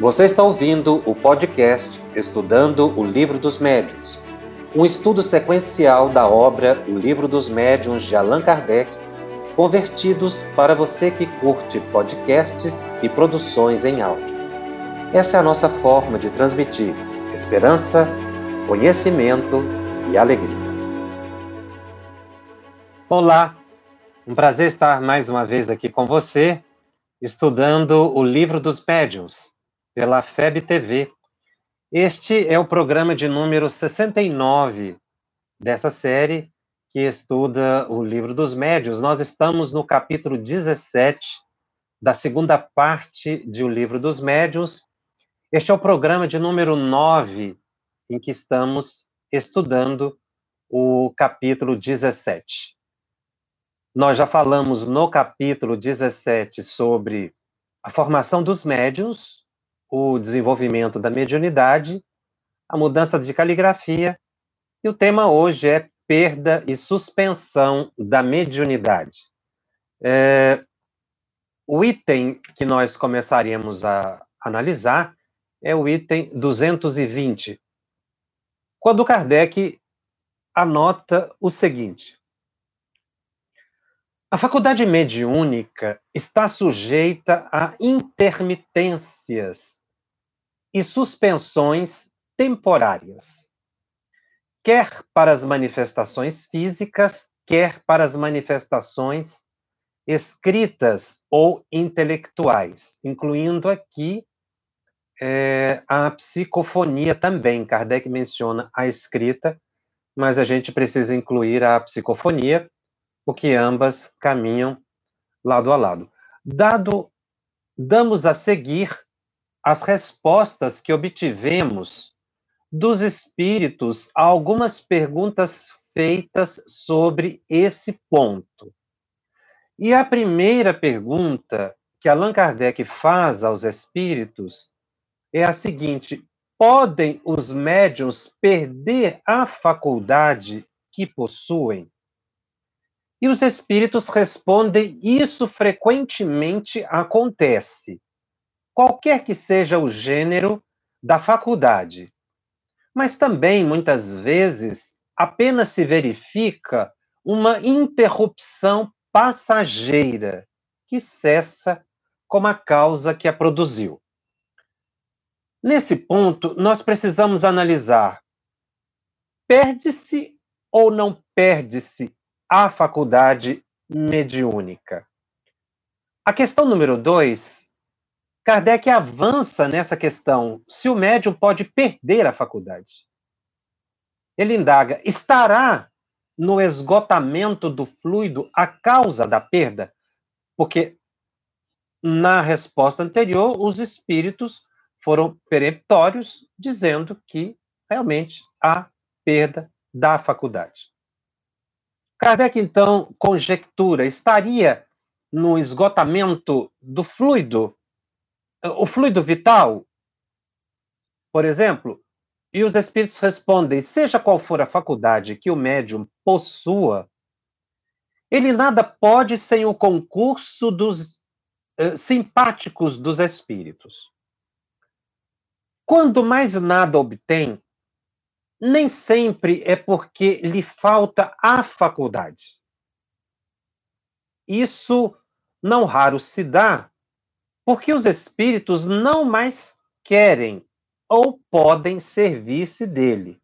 Você está ouvindo o podcast Estudando o Livro dos Médiuns, um estudo sequencial da obra O Livro dos Médiuns de Allan Kardec, convertidos para você que curte podcasts e produções em áudio. Essa é a nossa forma de transmitir esperança, conhecimento e alegria. Olá, um prazer estar mais uma vez aqui com você, estudando o Livro dos Médiuns pela FEB TV. Este é o programa de número 69 dessa série que estuda o livro dos médios. Nós estamos no capítulo 17 da segunda parte de O Livro dos Médios. Este é o programa de número 9 em que estamos estudando o capítulo 17. Nós já falamos no capítulo 17 sobre a formação dos médios, o desenvolvimento da mediunidade, a mudança de caligrafia, e o tema hoje é perda e suspensão da mediunidade. É, o item que nós começaríamos a analisar é o item 220, quando Kardec anota o seguinte: a faculdade mediúnica está sujeita a intermitências e suspensões temporárias, quer para as manifestações físicas, quer para as manifestações escritas ou intelectuais, incluindo aqui é, a psicofonia também. Kardec menciona a escrita, mas a gente precisa incluir a psicofonia, porque ambas caminham lado a lado. Dado, damos a seguir as respostas que obtivemos dos espíritos a algumas perguntas feitas sobre esse ponto. E a primeira pergunta que Allan Kardec faz aos espíritos é a seguinte: podem os médiuns perder a faculdade que possuem? E os espíritos respondem: isso frequentemente acontece qualquer que seja o gênero da faculdade. Mas também, muitas vezes, apenas se verifica uma interrupção passageira que cessa como a causa que a produziu. Nesse ponto, nós precisamos analisar: perde-se ou não perde-se a faculdade mediúnica? A questão número dois Kardec avança nessa questão: se o médium pode perder a faculdade. Ele indaga: estará no esgotamento do fluido a causa da perda? Porque na resposta anterior, os espíritos foram peremptórios, dizendo que realmente há perda da faculdade. Kardec, então, conjectura: estaria no esgotamento do fluido o fluido vital, por exemplo, e os espíritos respondem: seja qual for a faculdade que o médium possua, ele nada pode sem o concurso dos uh, simpáticos dos espíritos. Quando mais nada obtém, nem sempre é porque lhe falta a faculdade. Isso não raro se dá porque os espíritos não mais querem ou podem servir-se dele.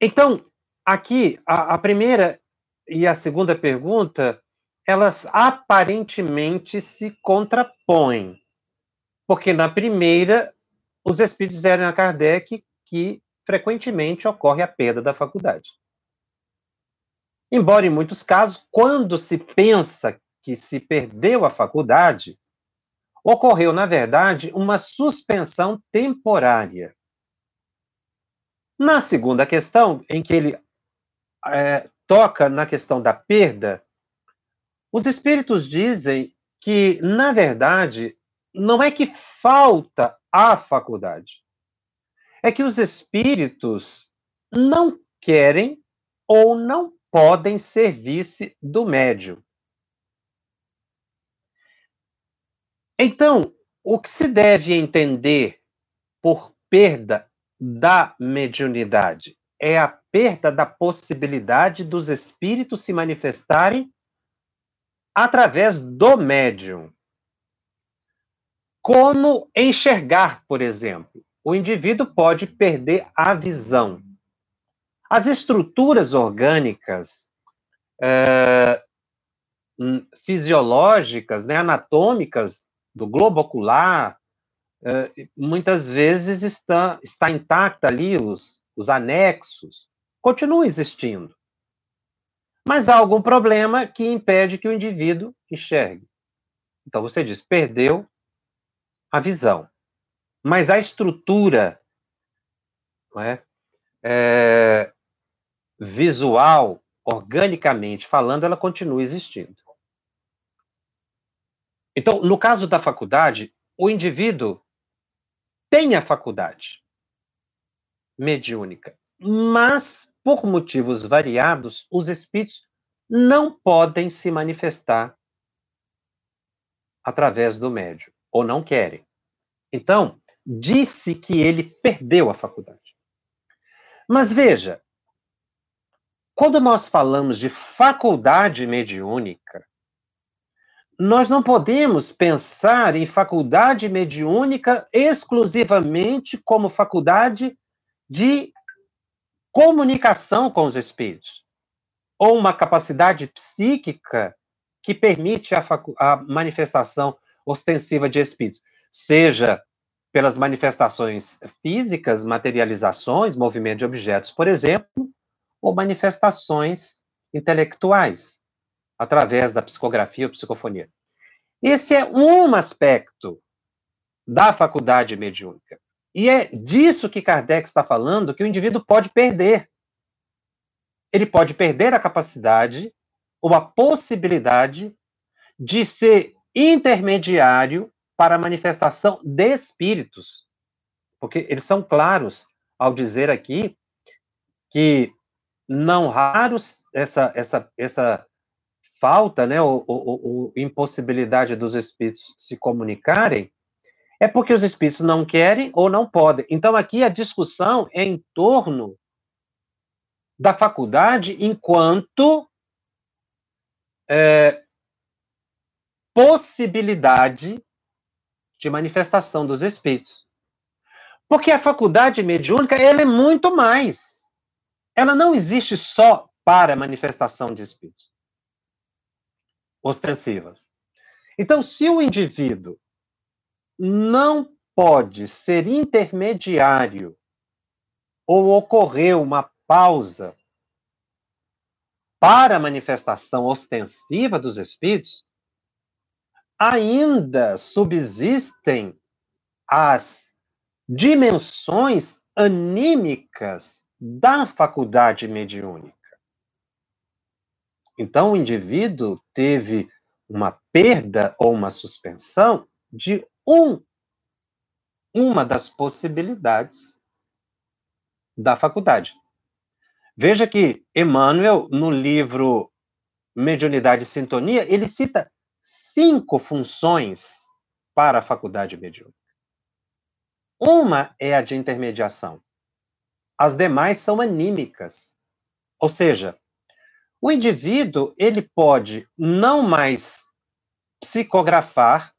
Então, aqui, a, a, primeira e a segunda pergunta, elas aparentemente se contrapõem. Porque na primeira, os espíritos disseram a Kardec que frequentemente ocorre a perda da faculdade. Embora em muitos casos, quando se pensa que se perdeu a faculdade, ocorreu, na verdade, uma suspensão temporária. Na segunda questão, em que ele é, toca na questão da perda, os espíritos dizem que, na verdade, não é que falta a faculdade, é que os espíritos não querem ou não podem servir-se do médium. Então, o que se deve entender por perda da mediunidade? É a perda da possibilidade dos espíritos se manifestarem através do médium. Como enxergar, por exemplo? O indivíduo pode perder a visão. As estruturas orgânicas é, fisiológicas, né, anatômicas do globo ocular, é, muitas vezes está, está intacta ali, os, os anexos, continuam existindo. Mas há algum problema que impede que o indivíduo enxergue. Então você diz, perdeu a visão. Mas a estrutura é, é, visual, organicamente falando, ela continua existindo. Então, no caso da faculdade, o indivíduo tem a faculdade mediúnica, mas, por motivos variados, os espíritos não podem se manifestar através do médium, ou não querem. Então, disse que ele perdeu a faculdade. Mas veja, quando nós falamos de faculdade mediúnica, nós não podemos pensar em faculdade mediúnica exclusivamente como faculdade de comunicação com os espíritos, ou uma capacidade psíquica que permite a, a manifestação ostensiva de espíritos, seja pelas manifestações físicas, materializações, movimento de objetos, por exemplo, ou manifestações intelectuais, através da psicografia ou psicofonia. Esse é um aspecto da faculdade mediúnica. E é disso que Kardec está falando que o indivíduo pode perder. Ele pode perder a capacidade ou a possibilidade de ser intermediário para a manifestação de espíritos. Porque eles são claros ao dizer aqui que não raros essa, essa, essa falta, né, ou, ou, ou, impossibilidade dos espíritos se comunicarem, é porque os espíritos não querem ou não podem. Então, aqui a discussão é em torno da faculdade enquanto é, possibilidade de manifestação dos espíritos. Porque a faculdade mediúnica, ela é muito mais ela não existe só para manifestação de espíritos ostensivas. Então, se o indivíduo não pode ser intermediário ou ocorreu uma pausa para a manifestação ostensiva dos espíritos, ainda subsistem as dimensões anímicas da faculdade mediúnica. Então, o indivíduo teve uma perda ou uma suspensão de um, uma das possibilidades da faculdade. Veja que Emmanuel, no livro Mediunidade e Sintonia, ele cita cinco funções para a faculdade mediúnica. Uma é a de intermediação. As demais são anímicas. Ou seja, o indivíduo ele pode não mais psicografar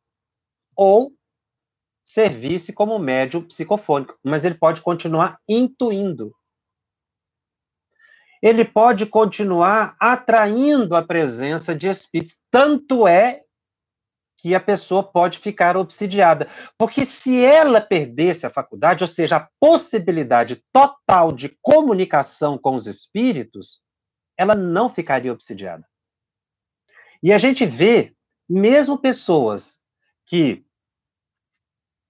ou servir-se como médium psicofônico, mas ele pode continuar intuindo. Ele pode continuar atraindo a presença de espíritos. Tanto é que a pessoa pode ficar obsidiada. Porque se ela perdesse a faculdade, ou seja, a possibilidade total de comunicação com os espíritos, ela não ficaria obsidiada. E a gente vê, mesmo pessoas que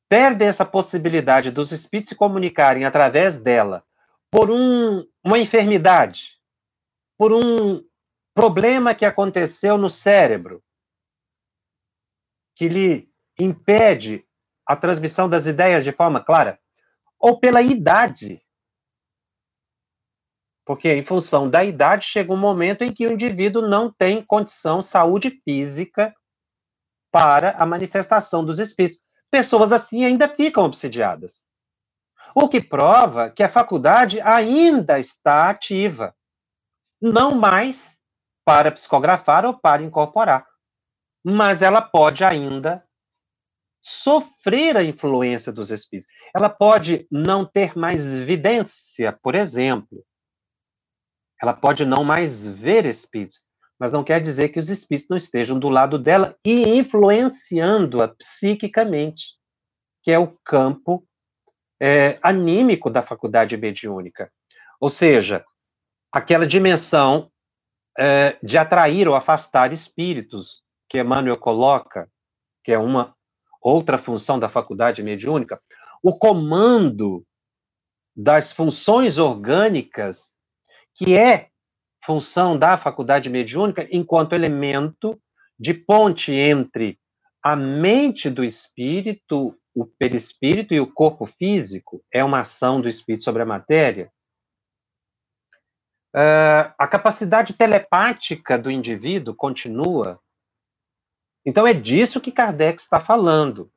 perdem essa possibilidade dos espíritos se comunicarem através dela por um, uma enfermidade, por um problema que aconteceu no cérebro, que lhe impede a transmissão das ideias de forma clara, ou pela idade. Porque, em função da idade, chega um momento em que o indivíduo não tem condição, saúde física, para a manifestação dos espíritos. pessoas assim ainda ficam obsidiadas. O que prova que a faculdade ainda está ativa, não mais para psicografar ou para incorporar, mas ela pode ainda sofrer a influência dos espíritos. Ela pode não ter mais evidência, por exemplo. Ela pode não mais ver espíritos, mas não quer dizer que os espíritos não estejam do lado dela e influenciando-a psiquicamente, que é o campo é, anímico da faculdade mediúnica. Ou seja, aquela dimensão é, de atrair ou afastar espíritos que Emmanuel coloca, que é uma outra função da faculdade mediúnica, o comando das funções orgânicas, que é função da faculdade mediúnica enquanto elemento de ponte entre a mente do espírito o perispírito e o corpo físico é uma ação do espírito sobre a matéria. Uh, a capacidade telepática do indivíduo continua. Então, é disso que Kardec está falando,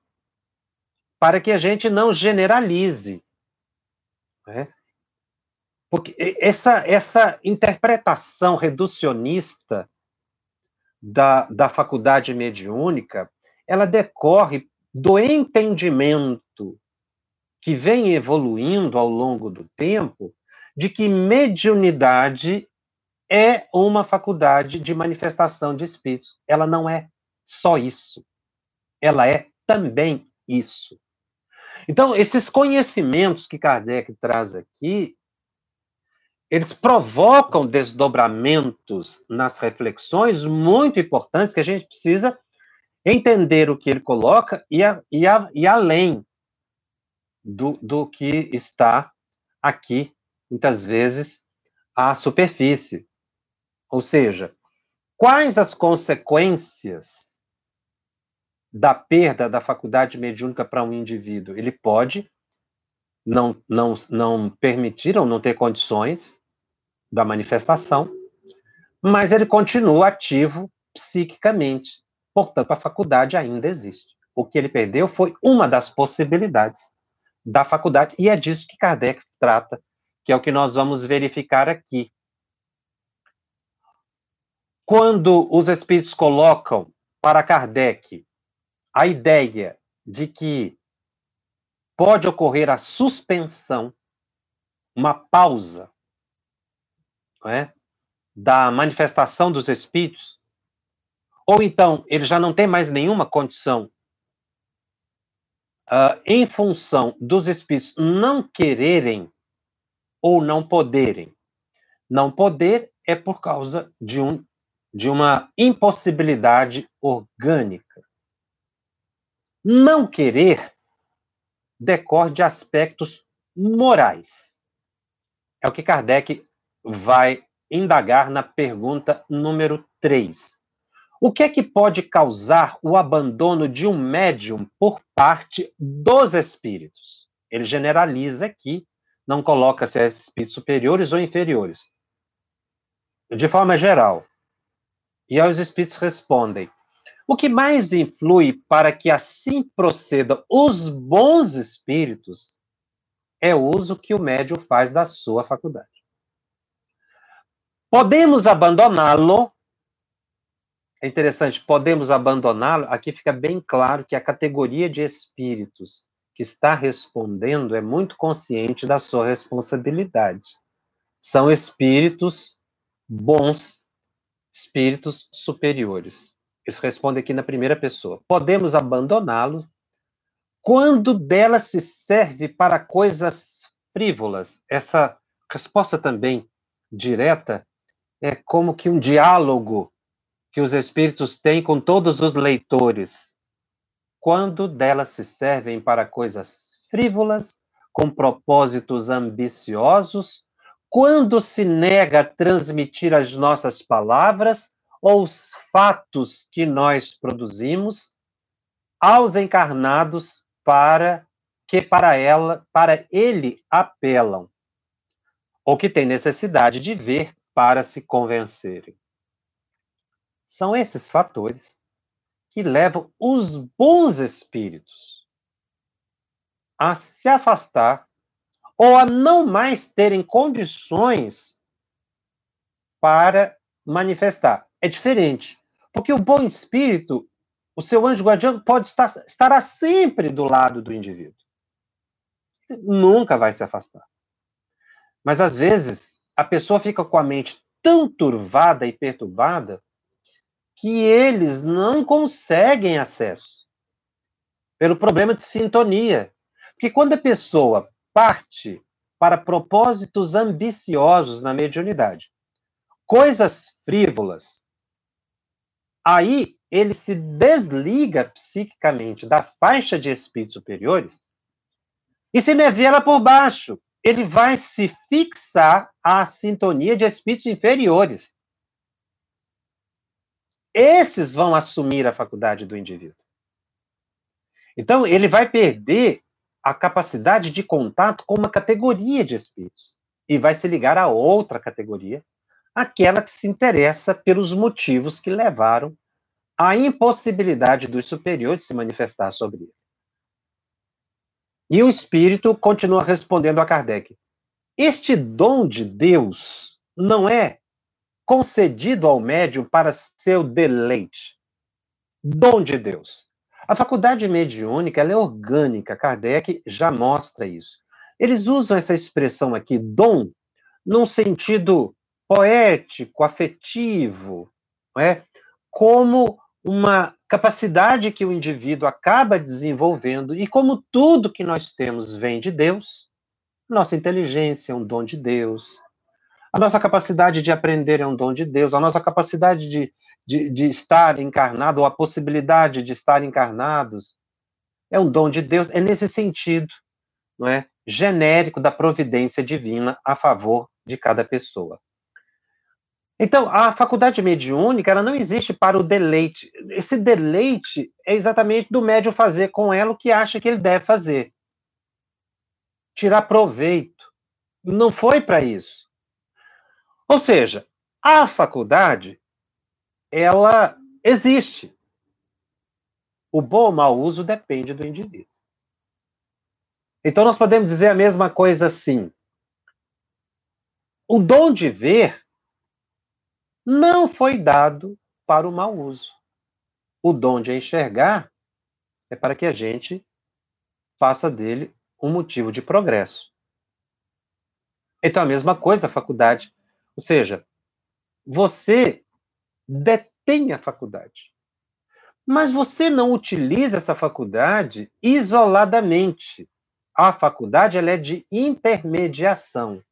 para que a gente não generalize. Né? Porque essa, essa interpretação reducionista da, da faculdade mediúnica, ela decorre do entendimento que vem evoluindo ao longo do tempo de que mediunidade é uma faculdade de manifestação de espíritos. Ela não é só isso. Ela é também isso. Então, esses conhecimentos que Kardec traz aqui, eles provocam desdobramentos nas reflexões muito importantes que a gente precisa entender o que ele coloca e, a, e, a, e além do, do que está aqui, muitas vezes, à superfície. Ou seja, quais as consequências da perda da faculdade mediúnica para um indivíduo? Ele pode não, não, não permitir ou não ter condições da manifestação, mas ele continua ativo psiquicamente. Portanto, a faculdade ainda existe. O que ele perdeu foi uma das possibilidades da faculdade, e é disso que Kardec trata, que é o que nós vamos verificar aqui. Quando os espíritos colocam para Kardec a ideia de que pode ocorrer a suspensão, uma pausa, é, da manifestação dos espíritos, ou então ele já não tem mais nenhuma condição, uh, em função dos espíritos não quererem ou não poderem. Não poder é por causa de, um, de uma impossibilidade orgânica. Não querer decorre de aspectos morais. É o que Kardec vai indagar na pergunta número 3. O que é que pode causar o abandono de um médium por parte dos espíritos? Ele generaliza aqui, não coloca se é espíritos superiores ou inferiores. De forma geral. E aí os espíritos respondem: o que mais influi para que assim procedam os bons espíritos é o uso que o médium faz da sua faculdade. Podemos abandoná-lo é interessante, podemos abandoná-lo? Aqui fica bem claro que a categoria de espíritos que está respondendo é muito consciente da sua responsabilidade. São espíritos bons, espíritos superiores. Eles respondem aqui na primeira pessoa. Podemos abandoná-lo quando dela se serve para coisas frívolas. Essa resposta também direta é como que um diálogo que os espíritos têm com todos os leitores, quando delas se servem para coisas frívolas, com propósitos ambiciosos, quando se nega a transmitir as nossas palavras ou os fatos que nós produzimos aos encarnados para que para ela, para ele apelam, ou que tem necessidade de ver para se convencerem. São esses fatores que levam os bons espíritos a se afastar ou a não mais terem condições para manifestar. É diferente. Porque o bom espírito, o seu anjo guardião, pode estar estará sempre do lado do indivíduo. Nunca vai se afastar. Mas às vezes a pessoa fica com a mente tão turvada e perturbada que eles não conseguem acesso pelo problema de sintonia. Porque quando a pessoa parte para propósitos ambiciosos na mediunidade, coisas frívolas, aí ele se desliga psiquicamente da faixa de espíritos superiores e se nivela por baixo. Ele vai se fixar à sintonia de espíritos inferiores. Esses vão assumir a faculdade do indivíduo. Então, ele vai perder a capacidade de contato com uma categoria de espíritos e vai se ligar a outra categoria, aquela que se interessa pelos motivos que levaram à impossibilidade dos superiores se manifestar sobre ele. E o espírito continua respondendo a Kardec: Este dom de Deus não é concedido ao médium para seu deleite. Dom de Deus. A faculdade mediúnica é orgânica, Kardec já mostra isso. Eles usam essa expressão aqui, dom, num sentido poético, afetivo, é? como uma capacidade que o indivíduo acaba desenvolvendo, e como tudo que nós temos vem de Deus, nossa inteligência é um dom de Deus, a nossa capacidade de aprender é um dom de Deus, a nossa capacidade de, de, de estar encarnado, ou a possibilidade de estar encarnados, é um dom de Deus, é nesse sentido, não é? Genérico da providência divina a favor de cada pessoa. Então, a faculdade mediúnica, ela não existe para o deleite. Esse deleite é exatamente do médium fazer com ela o que acha que ele deve fazer. Tirar proveito. Não foi para isso. Ou seja, a faculdade, ela existe. O bom ou mau uso depende do indivíduo. Então, nós podemos dizer a mesma coisa assim. O dom de ver não foi dado para o mau uso. O dom de enxergar é para que a gente faça dele um motivo de progresso. Então, a mesma coisa a faculdade ou seja, você detém a faculdade. Mas você não utiliza essa faculdade isoladamente. A faculdade ela é de intermediação.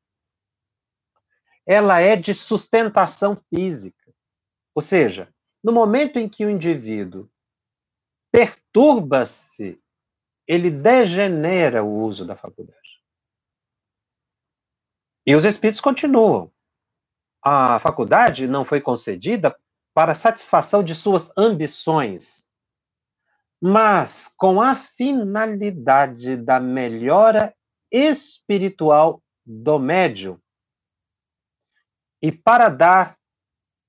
Ela é de sustentação física. Ou seja, no momento em que o indivíduo perturba-se, ele degenera o uso da faculdade. E os espíritos continuam a faculdade não foi concedida para satisfação de suas ambições, mas com a finalidade da melhora espiritual do médium e para dar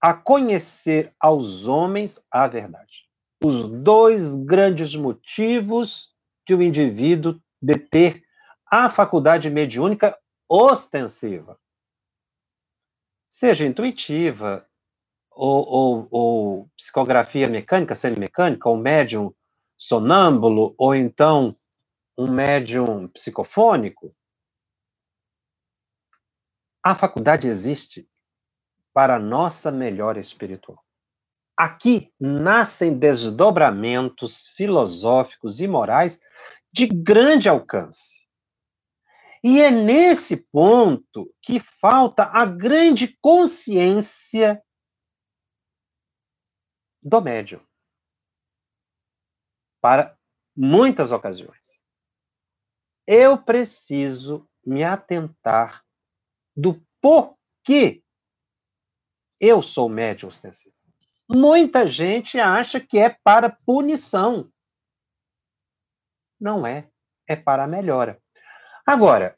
a conhecer aos homens a verdade. Os dois grandes motivos de um indivíduo de ter a faculdade mediúnica ostensiva seja intuitiva, ou, ou, ou psicografia mecânica, semimecânica, ou médium sonâmbulo, ou então um médium psicofônico, a faculdade existe para a nossa melhora espiritual. Aqui nascem desdobramentos filosóficos e morais de grande alcance. E é nesse ponto que falta a grande consciência do médium. Para muitas ocasiões. Eu preciso me atentar do porquê eu sou médium ostensivo. Muita gente acha que é para punição. Não é. É para melhora. Agora,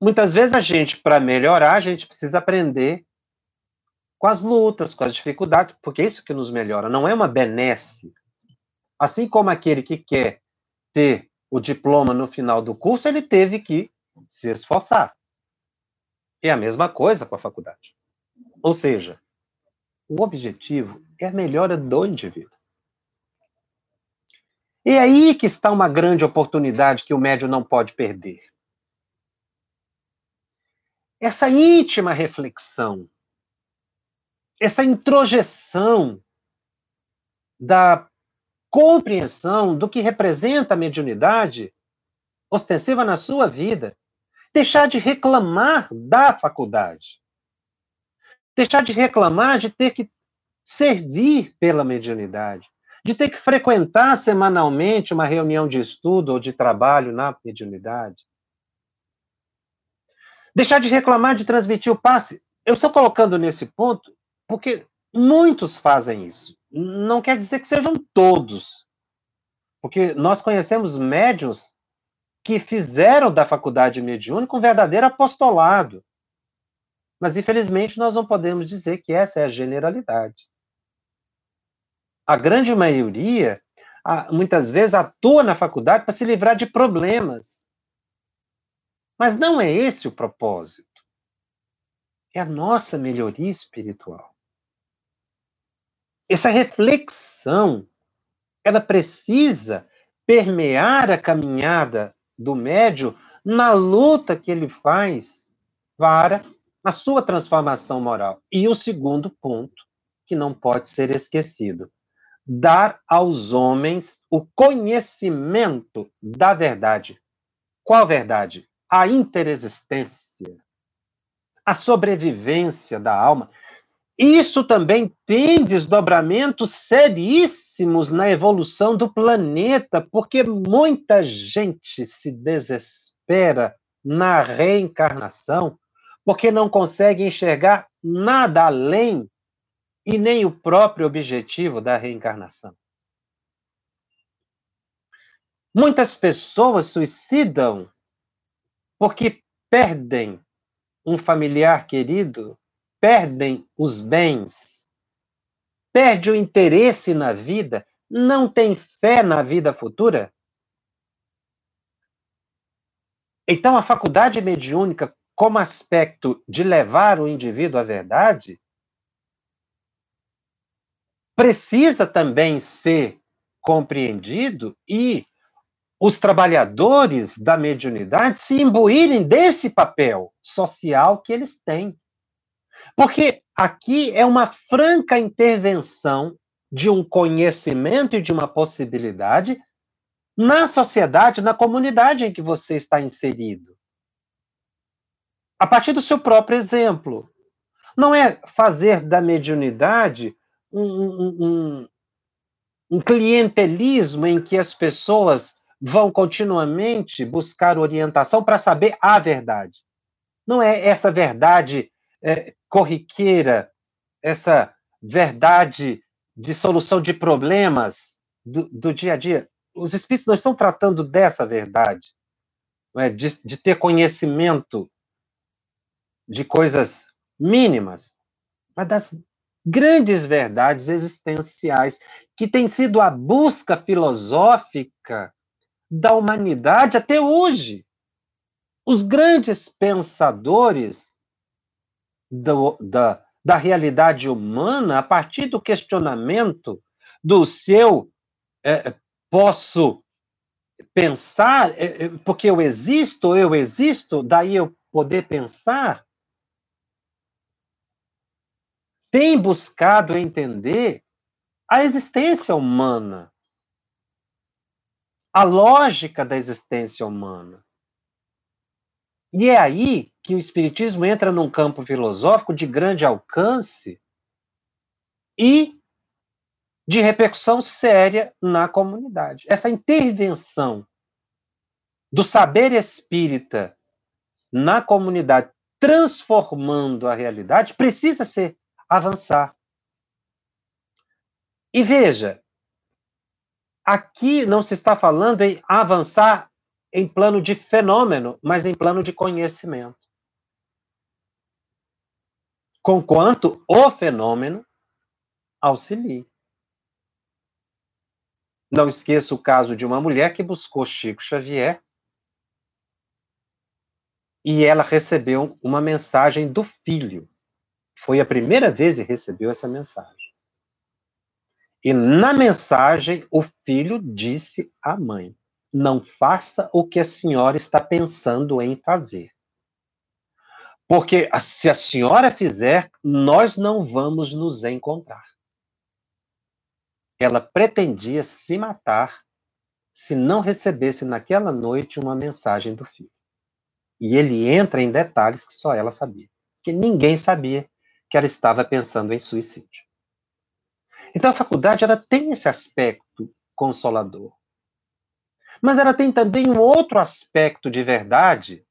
muitas vezes a gente, para melhorar, a gente precisa aprender com as lutas, com as dificuldades, porque é isso que nos melhora, não é uma benesse. Assim como aquele que quer ter o diploma no final do curso, ele teve que se esforçar. É a mesma coisa com a faculdade. Ou seja, o objetivo é a melhora do indivíduo. E é aí que está uma grande oportunidade que o médio não pode perder. Essa íntima reflexão, essa introjeção da compreensão do que representa a mediunidade ostensiva na sua vida, deixar de reclamar da faculdade, deixar de reclamar de ter que servir pela mediunidade, de ter que frequentar semanalmente uma reunião de estudo ou de trabalho na mediunidade. Deixar de reclamar de transmitir o passe. Eu estou colocando nesse ponto porque muitos fazem isso. Não quer dizer que sejam todos. Porque nós conhecemos médios que fizeram da faculdade mediúnica um verdadeiro apostolado. Mas, infelizmente, nós não podemos dizer que essa é a generalidade. A grande maioria, muitas vezes, atua na faculdade para se livrar de problemas. Mas não é esse o propósito. É a nossa melhoria espiritual. Essa reflexão, ela precisa permear a caminhada do médio na luta que ele faz para a sua transformação moral. E o segundo ponto, que não pode ser esquecido, dar aos homens o conhecimento da verdade. Qual verdade? A interexistência, a sobrevivência da alma. Isso também tem desdobramentos seríssimos na evolução do planeta, porque muita gente se desespera na reencarnação, porque não consegue enxergar nada além e nem o próprio objetivo da reencarnação. Muitas pessoas suicidam porque perdem um familiar querido, perdem os bens, perde o interesse na vida, não tem fé na vida futura. Então, a faculdade mediúnica, como aspecto de levar o indivíduo à verdade, precisa também ser compreendido e os trabalhadores da mediunidade se imbuírem desse papel social que eles têm. Porque aqui é uma franca intervenção de um conhecimento e de uma possibilidade na sociedade, na comunidade em que você está inserido. A partir do seu próprio exemplo. Não é fazer da mediunidade um, um, um clientelismo em que as pessoas vão continuamente buscar orientação para saber a verdade. Não é essa verdade é, corriqueira, essa verdade de solução de problemas do, do, dia a dia. Os espíritos não estão tratando dessa verdade, é? de, de ter conhecimento de coisas mínimas, mas das grandes verdades existenciais, que tem sido a busca filosófica da humanidade até hoje. Os grandes pensadores do, da, da realidade humana, a partir do questionamento do seu é, posso pensar, é, é porque eu existo, eu existo, daí eu poder pensar, tem buscado entender a existência humana, a lógica da existência humana. E é aí que o Espiritismo entra num campo filosófico de grande alcance e de repercussão séria na comunidade. Essa intervenção do saber espírita na comunidade, transformando a realidade, precisa ser avançar. E veja, aqui não se está falando em avançar em plano de fenômeno, mas em plano de conhecimento. Conquanto o fenômeno auxilie. Não esqueça o caso de uma mulher que buscou Chico Xavier e ela recebeu uma mensagem do filho. Foi a primeira vez que recebeu essa mensagem. E na mensagem, o filho disse à mãe: Não faça o que a senhora está pensando em fazer. Porque se a senhora fizer, nós não vamos nos encontrar. Ela pretendia se matar se não recebesse naquela noite uma mensagem do filho. E ele entra em detalhes que só ela sabia. Que ninguém sabia que ela estava pensando em suicídio. Então a faculdade ela tem esse aspecto consolador. Mas ela tem também um outro aspecto de verdade,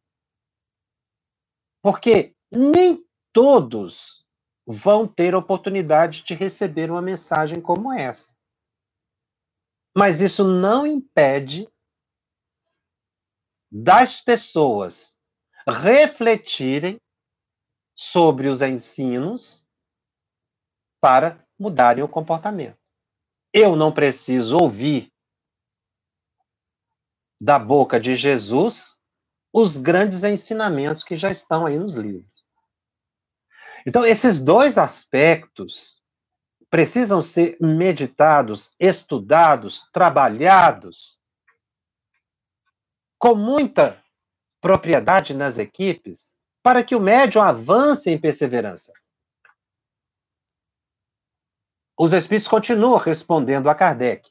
porque nem todos vão ter oportunidade de receber uma mensagem como essa. Mas isso não impede das pessoas refletirem sobre os ensinos para mudarem o comportamento. Eu não preciso ouvir da boca de Jesus os grandes ensinamentos que já estão aí nos livros. Então, esses dois aspectos precisam ser meditados, estudados, trabalhados com muita propriedade nas equipes para que o médium avance em perseverança. Os espíritos continuam respondendo a Kardec.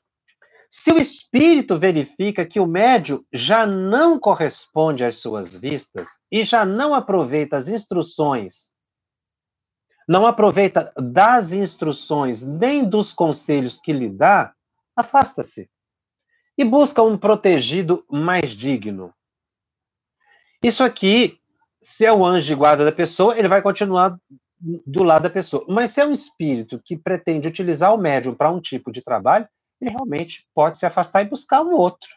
Se o espírito verifica que o médium já não corresponde às suas vistas e já não aproveita as instruções, não aproveita das instruções nem dos conselhos que lhe dá, afasta-se e busca um protegido mais digno. Isso aqui se é o anjo de guarda da pessoa, ele vai continuar do lado da pessoa. Mas se é um espírito que pretende utilizar o médium para um tipo de trabalho, ele realmente pode se afastar e buscar um outro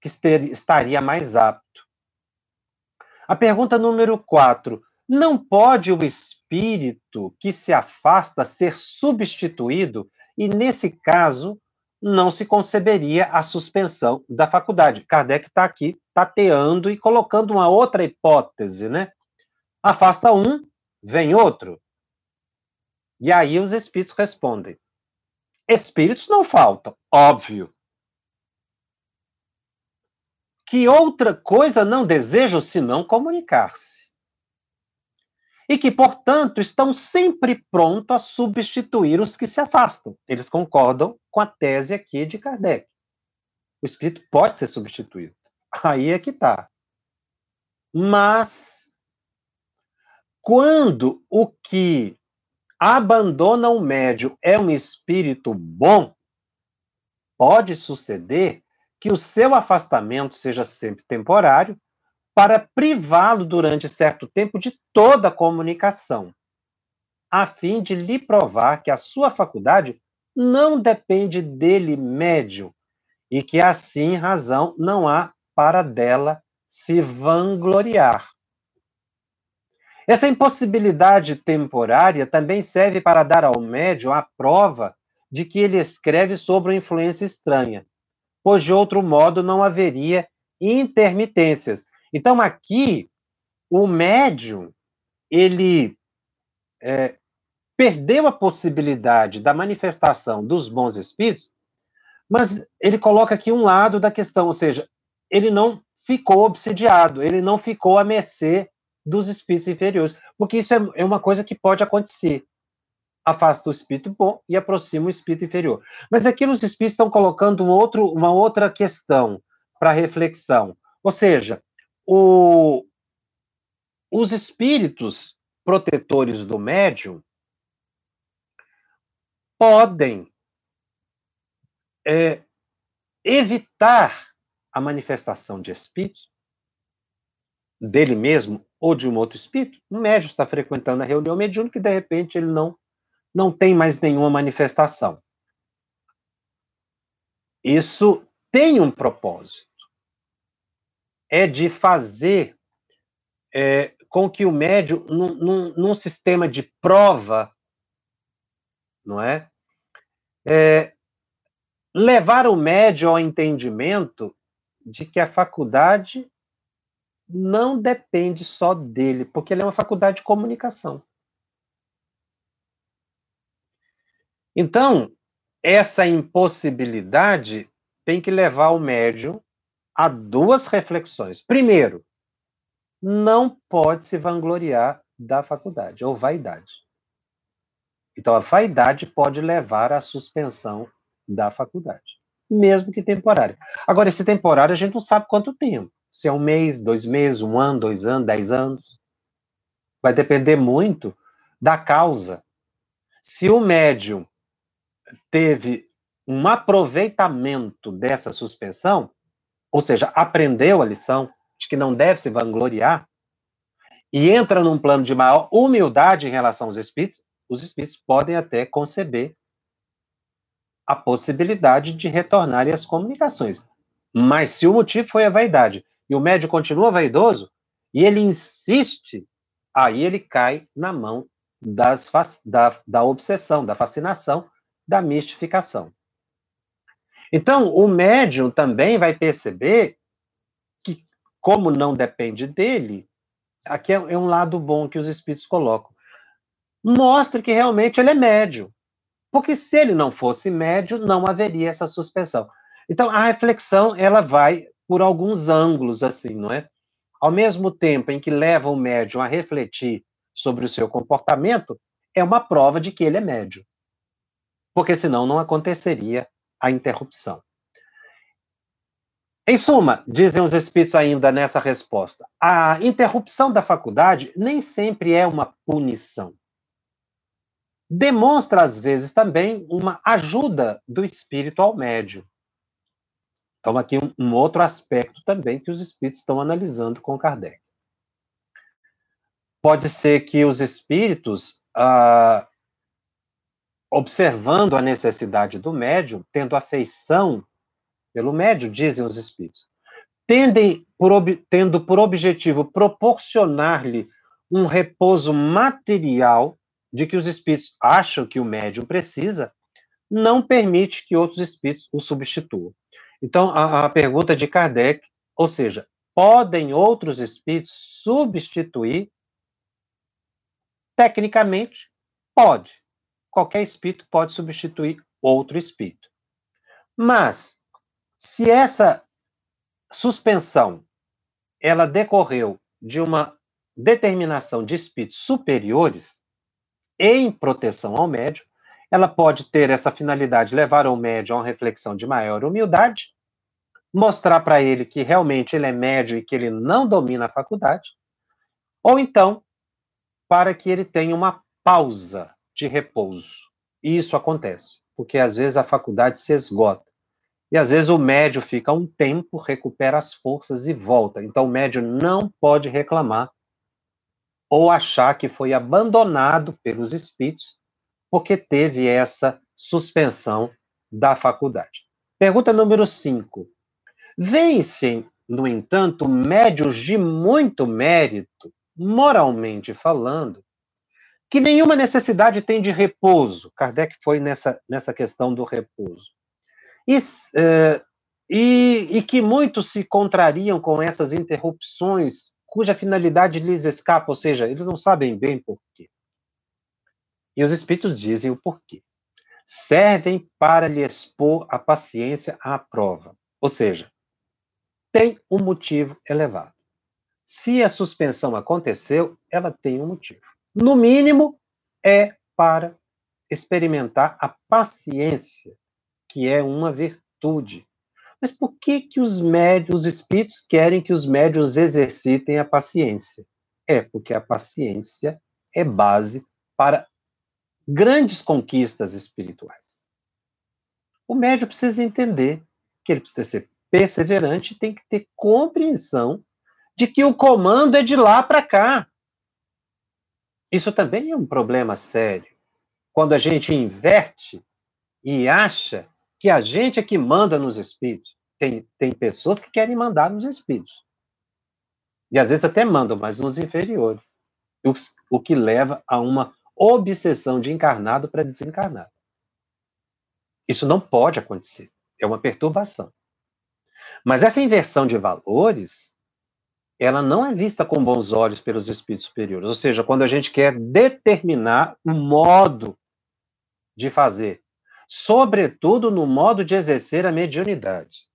que estaria mais apto. A pergunta número 4. Não pode o espírito que se afasta ser substituído? E, nesse caso, não se conceberia a suspensão da faculdade. Kardec está aqui tateando e colocando uma outra hipótese, né? Afasta um, vem outro. E aí os espíritos respondem: espíritos não faltam, óbvio. Que outra coisa não desejam senão comunicar-se e que, portanto, estão sempre prontos a substituir os que se afastam. Eles concordam com a tese aqui de Kardec. O espírito pode ser substituído. Aí é que está. Mas, quando o que abandona o médio é um espírito bom, pode suceder que o seu afastamento seja sempre temporário para privá-lo durante certo tempo de toda a comunicação, a fim de lhe provar que a sua faculdade não depende dele médio e que assim razão não há para dela se vangloriar. Essa impossibilidade temporária também serve para dar ao médium a prova de que ele escreve sobre uma influência estranha, pois de outro modo não haveria intermitências, então, aqui, o médium, ele é, perdeu a possibilidade da manifestação dos bons espíritos, mas ele coloca aqui um lado da questão, ou seja, ele não ficou obsidiado, ele não ficou à mercê dos espíritos inferiores, porque isso é, é uma coisa que pode acontecer. Afasta o espírito bom e aproxima o espírito inferior. Mas aqui os espíritos estão colocando um outro, uma outra questão para reflexão. Ou seja, o, os espíritos protetores do médium podem é, evitar a manifestação de espíritos dele mesmo ou de um outro espírito. O médium está frequentando a reunião mediúnica e de repente ele não não tem mais nenhuma manifestação. Isso tem um propósito é de fazer é, com que o médio, num, num, num, sistema de prova, não é? é? levar o médio ao entendimento de que a faculdade não depende só dele, porque ele é uma faculdade de comunicação. Então, essa impossibilidade tem que levar o médium a duas reflexões. Primeiro, não pode se vangloriar da faculdade, ou vaidade. Então, a vaidade pode levar à suspensão da faculdade, mesmo que temporária. Agora, esse temporário a gente não sabe quanto tempo. Se é um mês, dois meses, um ano, dois anos, dez anos. Vai depender muito da causa. Se o médium teve um aproveitamento dessa suspensão, ou seja, aprendeu a lição de que não deve se vangloriar, e entra num plano de maior humildade em relação aos espíritos, os espíritos podem até conceber a possibilidade de retornarem às comunicações. Mas se o motivo foi a vaidade e o médium continua vaidoso e ele insiste, aí ele cai na mão das, da, da obsessão, da fascinação, da mistificação. Então, o médium também vai perceber que, como não depende dele, aqui é, é um lado bom que os espíritos colocam mostra que realmente ele é médio. Porque se ele não fosse médio, não haveria essa suspensão. Então, a reflexão, ela vai por alguns ângulos, assim, não é? Ao mesmo tempo em que leva o médium a refletir sobre o seu comportamento, é uma prova de que ele é médio. Porque senão não aconteceria a interrupção. Em suma, dizem os espíritos ainda nessa resposta, a interrupção da faculdade nem sempre é uma punição demonstra, às vezes, também uma ajuda do espírito ao médium. Então, aqui um, um outro aspecto também que os espíritos estão analisando com Kardec. Pode ser que os espíritos, ah, observando a necessidade do médium, tendo afeição pelo médium, dizem os espíritos, tendem por, tendo por objetivo proporcionar-lhe um repouso material de que os espíritos acham que o médium precisa, não permite que outros espíritos o substituam. Então, a, a pergunta de Kardec, ou seja, podem outros espíritos substituir? Tecnicamente, pode. Qualquer espírito pode substituir outro espírito. Mas, se essa suspensão ela decorreu de uma determinação de espíritos superiores, em proteção ao médium, ela pode ter essa finalidade, levar o médium a uma reflexão de maior humildade, mostrar para ele que realmente ele é médio e que ele não domina a faculdade, ou então, para que ele tenha uma pausa de repouso. E isso acontece, porque às vezes a faculdade se esgota. E às vezes o médio fica um tempo, recupera as forças e volta. Então o médio não pode reclamar ou achar que foi abandonado pelos espíritos porque teve essa suspensão da faculdade. Pergunta número 5. Vencem, no entanto, médios de muito mérito, moralmente falando, que nenhuma necessidade tem de repouso. Kardec foi nessa, nessa questão do repouso. E, uh, e, e que muitos se contrariam com essas interrupções cuja finalidade lhes escapa, ou seja, eles não sabem bem por quê. E os espíritos dizem o porquê. Servem para lhe expor a paciência à prova. Ou seja, tem um motivo elevado. Se a suspensão aconteceu, ela tem um motivo. No mínimo, é para experimentar a paciência, que é uma virtude mas por que, que os médios, os espíritos querem que os médios exercitem a paciência? É porque a paciência é base para grandes conquistas espirituais. O médio precisa entender que ele precisa ser perseverante tem que ter compreensão de que o comando é de lá para cá. Isso também é um problema sério. Quando a gente inverte e acha que a gente é que manda nos espíritos. Tem, tem pessoas que querem mandar nos espíritos. E às vezes até mandam, mas nos inferiores. O, o que leva a uma obsessão de encarnado para desencarnado. Isso não pode acontecer. é uma perturbação. Mas essa inversão de valores, ela não é vista com bons olhos pelos espíritos superiores. Ou seja, quando a gente quer determinar o modo de fazer, sobretudo no modo de exercer a mediunidade.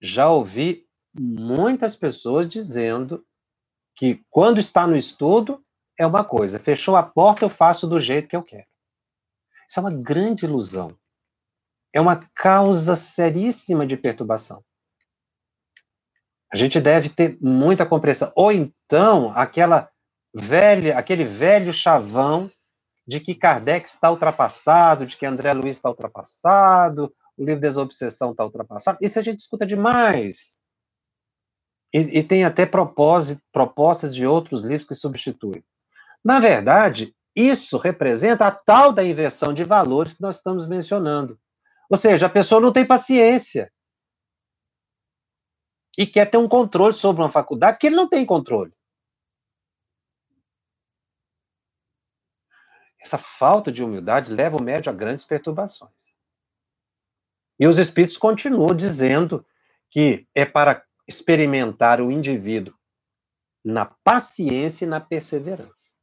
Já ouvi muitas pessoas dizendo que quando está no estudo é uma coisa, fechou a porta, eu faço do jeito que eu quero. Isso é uma grande ilusão. É uma causa seríssima de perturbação. A gente deve ter muita compreensão. Ou então, aquela velha, aquele velho chavão de que Kardec está ultrapassado, de que André Luiz está ultrapassado, o livro Desobsessão está ultrapassado. Isso a gente escuta demais. E, e tem até propostas de outros livros que substituem. Na verdade, isso representa a tal da inversão de valores que nós estamos mencionando. Ou seja, a pessoa não tem paciência e quer ter um controle sobre uma faculdade que ele não tem controle. Essa falta de humildade leva o médio a grandes perturbações. E os espíritos continuam dizendo que é para experimentar o indivíduo na paciência e na perseverança.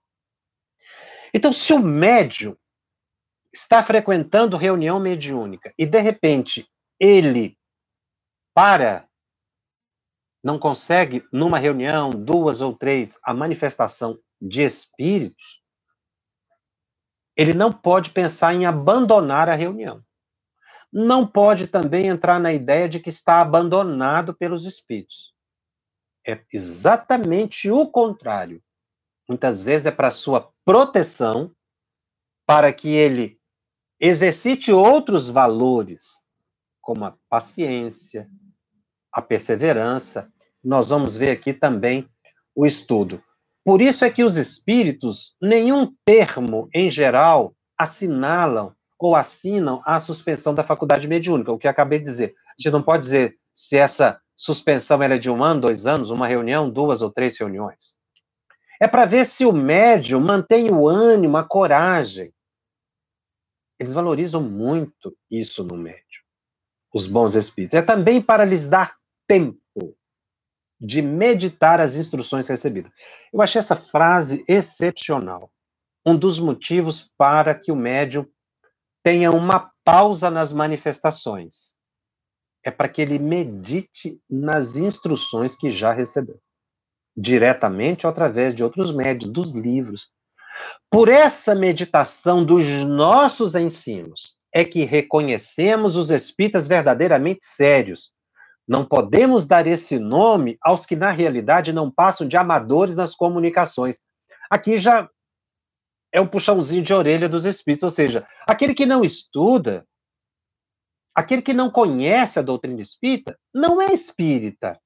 Então, se o médium está frequentando reunião mediúnica e, de repente, ele para, não consegue, numa reunião, duas ou três, a manifestação de espíritos, ele não pode pensar em abandonar a reunião. Não pode também entrar na ideia de que está abandonado pelos espíritos. É exatamente o contrário. Muitas vezes é para sua proteção, para que ele exercite outros valores, como a paciência, a perseverança. Nós vamos ver aqui também o estudo por isso é que os espíritos, nenhum termo em geral, assinalam ou assinam a suspensão da faculdade mediúnica, o que acabei de dizer. A gente não pode dizer se essa suspensão é de um ano, dois anos, uma reunião, duas ou três reuniões. É para ver se o médium mantém o ânimo, a coragem. Eles valorizam muito isso no médium, os bons espíritos. É também para lhes dar tempo de meditar as instruções recebidas. Eu achei essa frase excepcional. Um dos motivos para que o médium tenha uma pausa nas manifestações é para que ele medite nas instruções que já recebeu, diretamente ou através de outros médios, dos livros. Por essa meditação dos nossos ensinos é que reconhecemos os espíritas verdadeiramente sérios, não podemos dar esse nome aos que, na realidade, não passam de amadores nas comunicações. Aqui já é um puxãozinho de orelha dos espíritos, ou seja, aquele que não estuda, aquele que não conhece a doutrina espírita, não é espírita.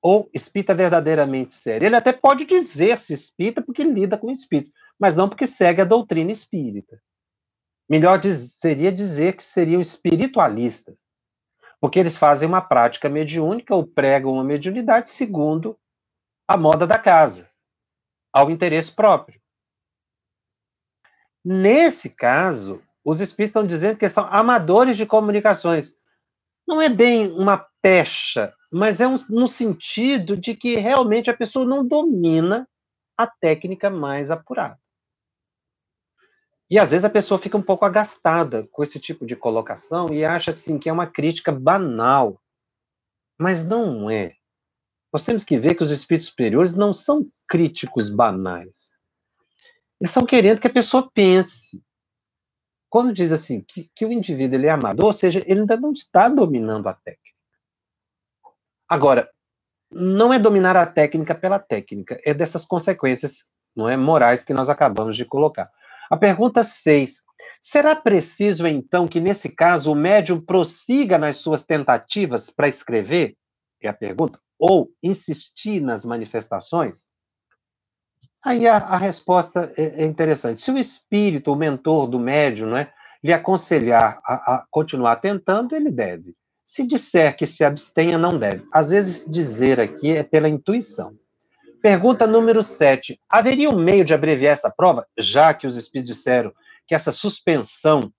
Ou espírita verdadeiramente sério. Ele até pode dizer-se espírita porque lida com espírito, mas não porque segue a doutrina espírita. Melhor diz, seria dizer que seriam espiritualistas porque eles fazem uma prática mediúnica ou pregam uma mediunidade segundo a moda da casa, ao interesse próprio. Nesse caso, os espíritos estão dizendo que são amadores de comunicações. Não é bem uma pecha, mas é um, no sentido de que realmente a pessoa não domina a técnica mais apurada. E às vezes a pessoa fica um pouco agastada com esse tipo de colocação e acha assim que é uma crítica banal. Mas não é. Nós temos que ver que os espíritos superiores não são críticos banais. Eles estão querendo que a pessoa pense. Quando diz assim que, que o indivíduo ele é amador, ou seja, ele ainda não está dominando a técnica. Agora, não é dominar a técnica pela técnica, é dessas consequências não é, morais que nós acabamos de colocar. A pergunta 6. Será preciso, então, que nesse caso o médium prossiga nas suas tentativas para escrever? É a pergunta. Ou insistir nas manifestações? Aí a, a resposta é, é, interessante. Se o espírito, o mentor do médium, né, lhe aconselhar a, a continuar tentando, ele deve. Se disser que se abstenha, não deve. Às vezes, dizer aqui é pela intuição. Pergunta número 7. Haveria um meio de abreviar essa prova, já que os espíritos disseram que essa suspensão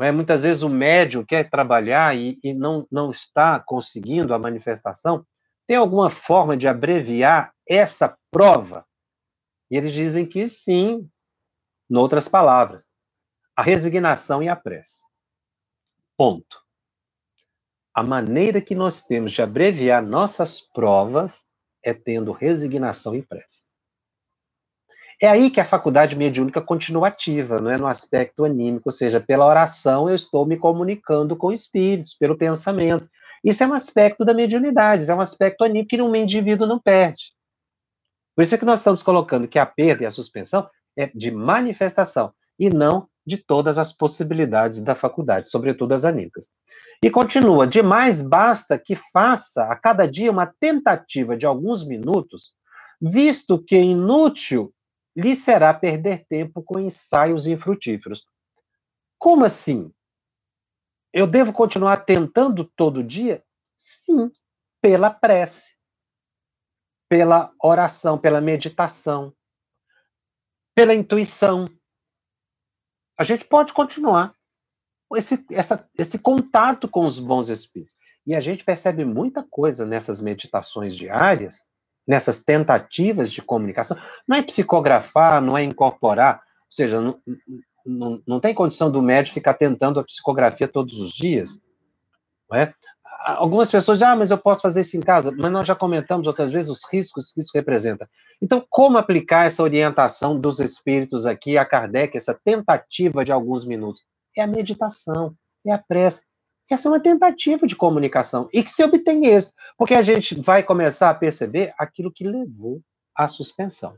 é? Muitas vezes o médium quer trabalhar e, e não, não está conseguindo a manifestação. Tem alguma forma de abreviar essa prova? E eles dizem que sim, noutras palavras, a resignação e a prece. Ponto. A maneira que nós temos de abreviar nossas provas é tendo resignação e prece. É aí que a faculdade mediúnica continua ativa, não é no aspecto anímico, ou seja, pela oração eu estou me comunicando com espíritos, pelo pensamento. Isso é um aspecto da mediunidade, é um aspecto anímico que um indivíduo não perde. Por isso é que nós estamos colocando que a perda e a suspensão é de manifestação e não de todas as possibilidades da faculdade, sobretudo as anímicas. E continua: demais basta que faça a cada dia uma tentativa de alguns minutos, visto que inútil lhe será perder tempo com ensaios infrutíferos. Como assim? Eu devo continuar tentando todo dia? Sim, pela prece, pela oração, pela meditação, pela intuição. A gente pode continuar esse, essa, esse contato com os bons espíritos. E a gente percebe muita coisa nessas meditações diárias nessas tentativas de comunicação, não é psicografar, não é incorporar, ou seja, não, não, não tem condição do médico ficar tentando a psicografia todos os dias. Não é? Algumas pessoas dizem, ah, mas eu posso fazer isso em casa, mas nós já comentamos outras vezes os riscos que isso representa. Então, como aplicar essa orientação dos espíritos aqui a Kardec, essa tentativa de alguns minutos? É a meditação, é a prece. Essa é uma tentativa de comunicação e que se obtém êxito, porque a gente vai começar a perceber aquilo que levou à suspensão.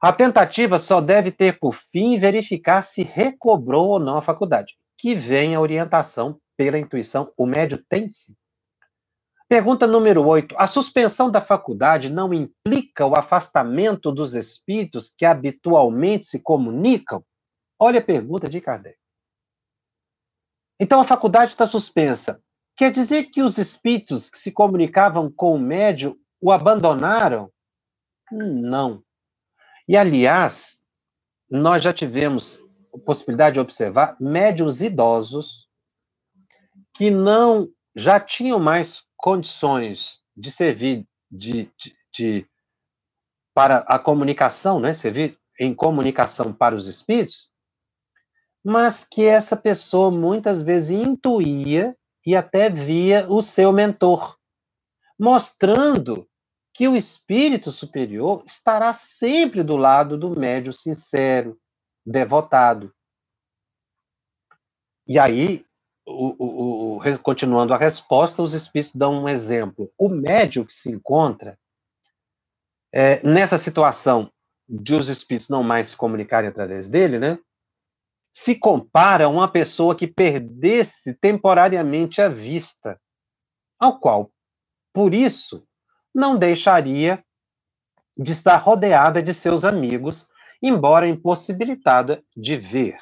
A tentativa só deve ter por fim verificar se recobrou ou não a faculdade, que vem a orientação pela intuição. O médio tem-se. Pergunta número 8. A suspensão da faculdade não implica o afastamento dos espíritos que habitualmente se comunicam? Olha a pergunta de Kardec. Então a faculdade está suspensa. Quer dizer que os espíritos que se comunicavam com o médio o abandonaram? Não. E, aliás, nós já tivemos a possibilidade de observar médios idosos que não já tinham mais condições de servir de, de, de para a comunicação, né, servir em comunicação para os espíritos, mas que essa pessoa muitas vezes intuía e até via o seu mentor, mostrando que o espírito superior estará sempre do lado do médio sincero, devotado. E aí, o, o, o, continuando a resposta, os espíritos dão um exemplo. O médio que se encontra é, nessa situação de os espíritos não mais se comunicarem através dele, né? se compara a uma pessoa que perdesse temporariamente a vista, ao qual, por isso, não deixaria de estar rodeada de seus amigos, embora impossibilitada de ver.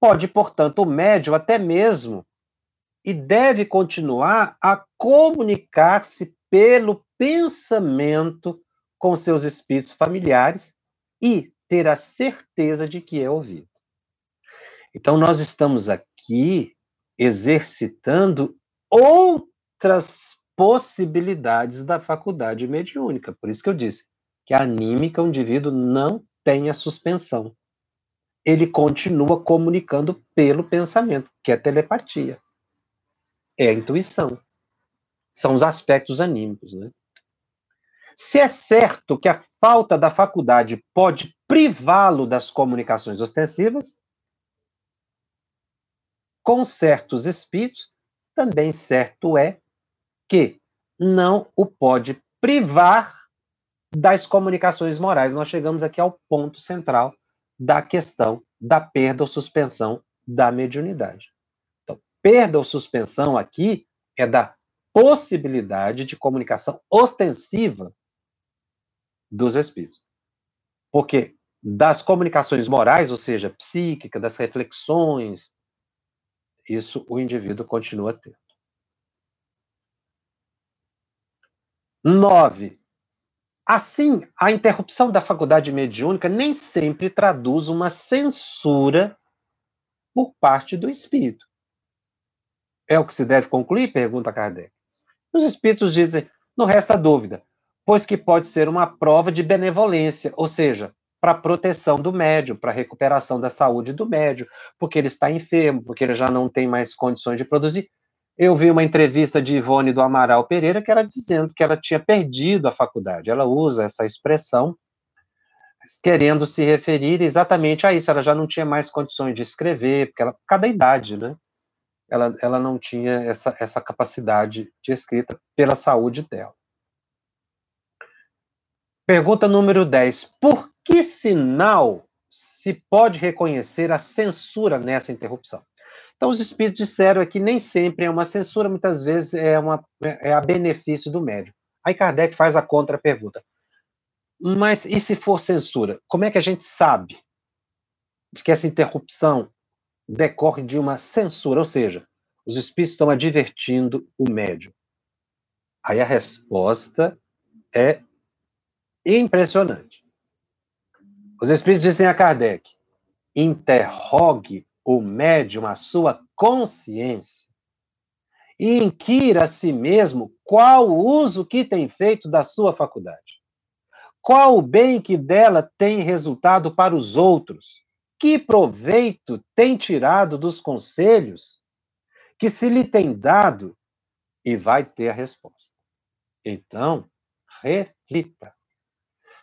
Pode, portanto, o médium até mesmo e deve continuar a comunicar-se pelo pensamento com seus espíritos familiares e ter a certeza de que é ouvido. Então, nós estamos aqui exercitando outras possibilidades da faculdade mediúnica. Por isso que eu disse que a anímica, o indivíduo não tem a suspensão. Ele continua comunicando pelo pensamento, que é telepatia. É a intuição. São os aspectos anímicos, né? Se é certo que a falta da faculdade pode privá-lo das comunicações ostensivas, com certos espíritos, também certo é que não o pode privar das comunicações morais. Nós chegamos aqui ao ponto central da questão da perda ou suspensão da mediunidade. Então, perda ou suspensão aqui é da possibilidade de comunicação ostensiva dos espíritos. Porque das comunicações morais, ou seja, psíquica, das reflexões, isso o indivíduo continua tendo. Nove. Assim, a interrupção da faculdade mediúnica nem sempre traduz uma censura por parte do espírito. É o que se deve concluir? Pergunta Kardec. Os espíritos dizem: não resta dúvida, pois que pode ser uma prova de benevolência, ou seja, para proteção do médio, para recuperação da saúde do médio, porque ele está enfermo, porque ele já não tem mais condições de produzir. Eu vi uma entrevista de Ivone do Amaral Pereira que era dizendo que ela tinha perdido a faculdade. Ela usa essa expressão querendo se referir exatamente a isso. Ela já não tinha mais condições de escrever, porque ela, cada idade, né? Ela, ela não tinha essa, essa capacidade de escrita pela saúde dela. Pergunta número 10. Por que sinal se pode reconhecer a censura nessa interrupção? Então, os espíritos disseram que nem sempre é uma censura, muitas vezes é, uma, é a benefício do médium. Aí Kardec faz a contra-pergunta. Mas e se for censura? Como é que a gente sabe que essa interrupção decorre de uma censura? Ou seja, os espíritos estão advertindo o médium. Aí a resposta é impressionante. Os Espíritos dizem a Kardec: interrogue o médium a sua consciência e inquira a si mesmo qual o uso que tem feito da sua faculdade. Qual o bem que dela tem resultado para os outros? Que proveito tem tirado dos conselhos que se lhe tem dado? E vai ter a resposta. Então, reflita.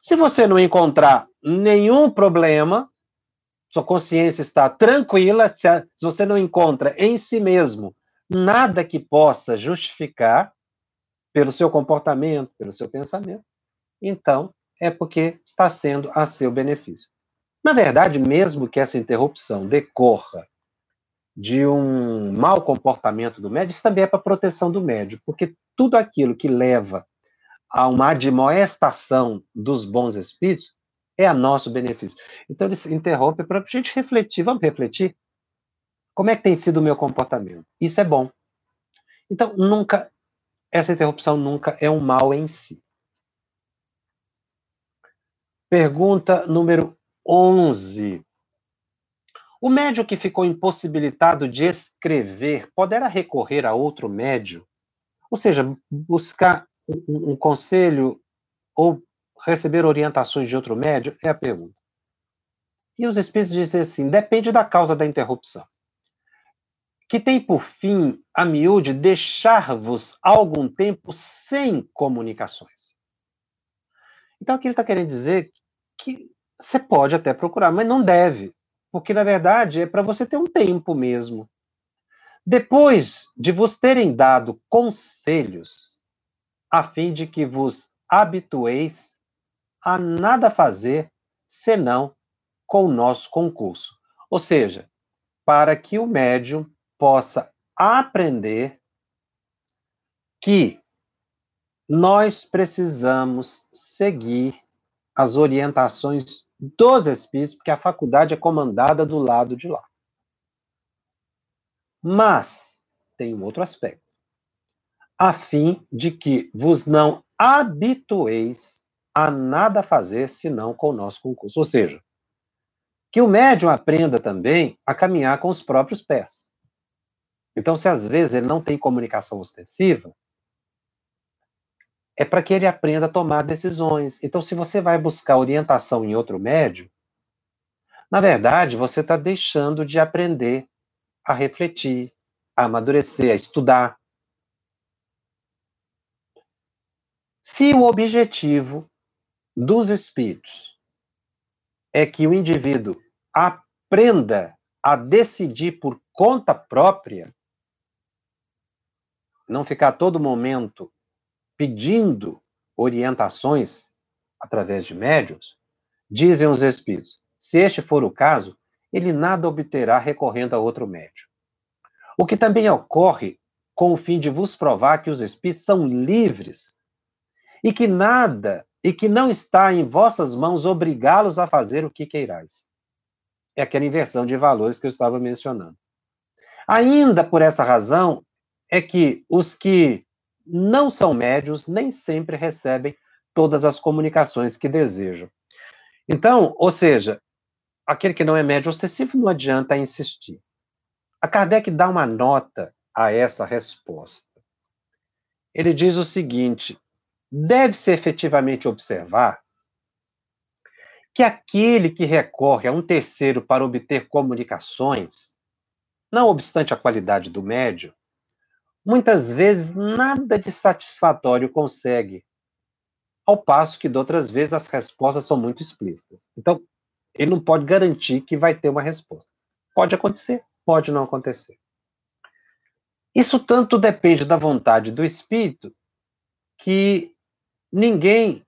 Se você não encontrar nenhum problema, sua consciência está tranquila, se você não encontra em si mesmo nada que possa justificar pelo seu comportamento, pelo seu pensamento, então é porque está sendo a seu benefício. Na verdade, mesmo que essa interrupção decorra de um mau comportamento do médico, isso também é para proteção do médico, porque tudo aquilo que leva a uma admoestação dos bons espíritos, é a nosso benefício. Então ele se interrompe para a gente refletir. Vamos refletir? Como é que tem sido o meu comportamento? Isso é bom. Então, nunca, essa interrupção nunca é um mal em si. Pergunta número 11. O médio que ficou impossibilitado de escrever poderá recorrer a outro médio? Ou seja, buscar um, um conselho ou receber orientações de outro médium? É a pergunta. E os espíritos dizem assim: depende da causa da interrupção. Que tem por fim, a miúde, deixar-vos algum tempo sem comunicações. Então, aqui ele está querendo dizer que você pode até procurar, mas não deve, porque na verdade é para você ter um tempo mesmo. Depois de vos terem dado conselhos, a fim de que vos habitueis a nada fazer senão com o nosso concurso. Ou seja, para que o médium possa aprender que nós precisamos seguir as orientações dos espíritos, porque a faculdade é comandada do lado de lá. Mas tem um outro aspecto a fim de que vos não habitueis a nada fazer senão com o nosso concurso. Ou seja, que o médium aprenda também a caminhar com os próprios pés. Então, se às vezes ele não tem comunicação ostensiva, é para que ele aprenda a tomar decisões. Então, se você vai buscar orientação em outro médium, na verdade, você está deixando de aprender a refletir, a amadurecer, a estudar. Se o objetivo dos espíritos é que o indivíduo aprenda a decidir por conta própria, não ficar todo momento pedindo orientações através de médios, dizem os espíritos, se este for o caso, ele nada obterá recorrendo a outro médio. O que também ocorre com o fim de vos provar que os espíritos são livres e que nada e que não está em vossas mãos obrigá-los a fazer o que queirais. É aquela inversão de valores que eu estava mencionando. Ainda por essa razão é que os que não são médios nem sempre recebem todas as comunicações que desejam. Então, ou seja, aquele que não é médio obsessivo não adianta insistir. A Kardec dá uma nota a essa resposta. Ele diz o seguinte: deve-se efetivamente observar que aquele que recorre a um terceiro para obter comunicações, não obstante a qualidade do médio, muitas vezes nada de satisfatório consegue, ao passo que de outras vezes as respostas são muito explícitas. Então, ele não pode garantir que vai ter uma resposta. Pode acontecer, pode não acontecer. Isso tanto depende da vontade do espírito que ninguém,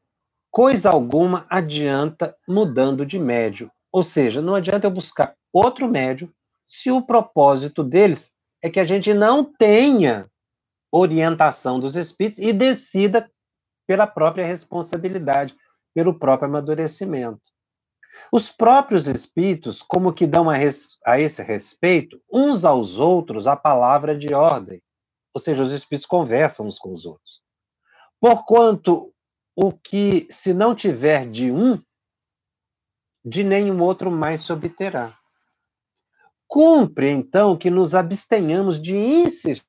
coisa alguma, adianta mudando de médio. Ou seja, não adianta eu buscar outro médio se o propósito deles é que a gente não tenha orientação dos espíritos e decida pela própria responsabilidade, pelo próprio amadurecimento. Os próprios espíritos, como que dão a, res, a esse respeito, uns aos outros, a palavra de ordem. Ou seja, os espíritos conversam uns com os outros. Porquanto o que se não tiver de um, de nenhum outro mais se obterá. Cumpre, então, que nos abstenhamos de insistir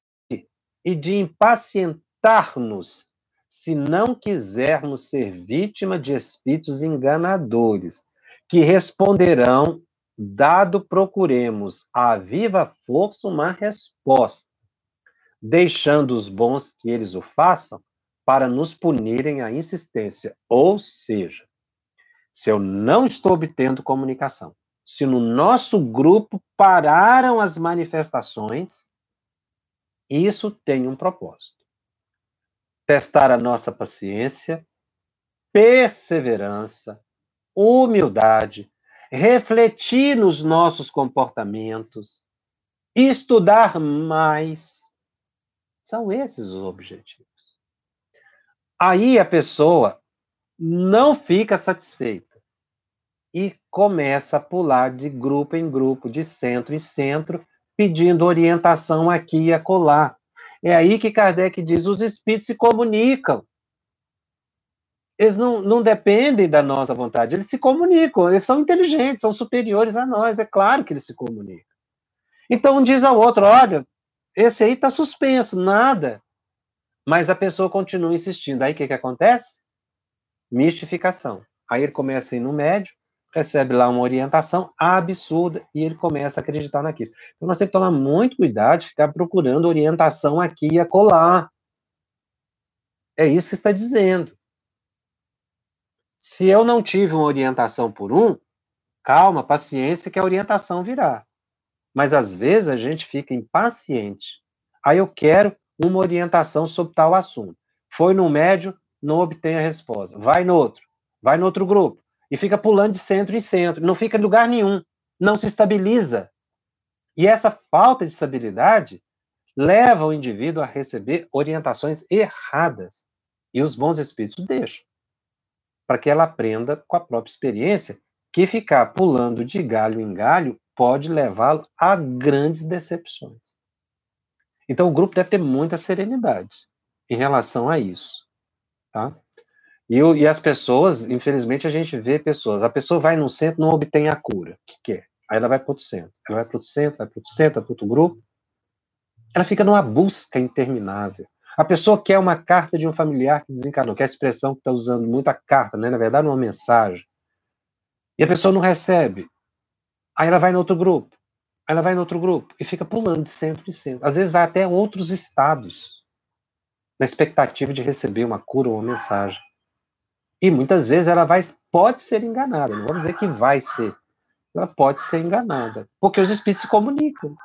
e de impacientar-nos se não quisermos ser vítima de espíritos enganadores, que responderão, dado procuremos a viva força uma resposta, deixando os bons que eles o façam para nos punirem a insistência. Ou seja, se eu não estou obtendo comunicação, se no nosso grupo pararam as manifestações, isso tem um propósito. Testar a nossa paciência, perseverança, humildade, refletir nos nossos comportamentos, estudar mais. São esses os objetivos. Aí a pessoa não fica satisfeita e começa a pular de grupo em grupo, de centro em centro, pedindo orientação aqui e acolá. É aí que Kardec diz: os espíritos se comunicam eles não, não dependem da nossa vontade, eles se comunicam, eles são inteligentes, são superiores a nós, é claro que eles se comunicam. Então um diz ao outro: olha, esse aí está suspenso, nada. Mas a pessoa continua insistindo. Aí o que, que acontece? Mistificação. Aí ele começa a ir no médio, recebe lá uma orientação absurda e ele começa a acreditar naquilo. Então nós temos que tomar muito cuidado de ficar procurando orientação aqui e acolá. É isso que está dizendo. Se eu não tive uma orientação por um, calma, paciência, que a orientação virá. Mas às vezes a gente fica impaciente. Aí eu quero uma orientação sobre tal assunto. Foi no médio, não obtém a resposta. Vai no outro, vai no outro grupo. E fica pulando de centro em centro. Não fica em lugar nenhum. Não se estabiliza. E essa falta de estabilidade leva o indivíduo a receber orientações erradas. E os bons espíritos deixam para que ela aprenda com a própria experiência que ficar pulando de galho em galho pode levá-lo a grandes decepções. Então o grupo deve ter muita serenidade em relação a isso, tá? E, e as pessoas, infelizmente, a gente vê pessoas, a pessoa vai num centro não obtém a cura, o que quer? Aí ela vai para outro centro, ela vai para outro centro, vai para outro centro, vai para outro grupo, ela fica numa busca interminável. A pessoa quer uma carta de um familiar que desencarnou, que é a expressão que está usando muita carta, né? na verdade, uma mensagem. E a pessoa não recebe. Aí ela vai no outro grupo. Ela vai no outro grupo e fica pulando de centro em centro. Às vezes vai até outros estados, na expectativa de receber uma cura ou uma mensagem. E muitas vezes ela vai, pode ser enganada, não vamos dizer que vai ser. Ela pode ser enganada, porque os espíritos se comunicam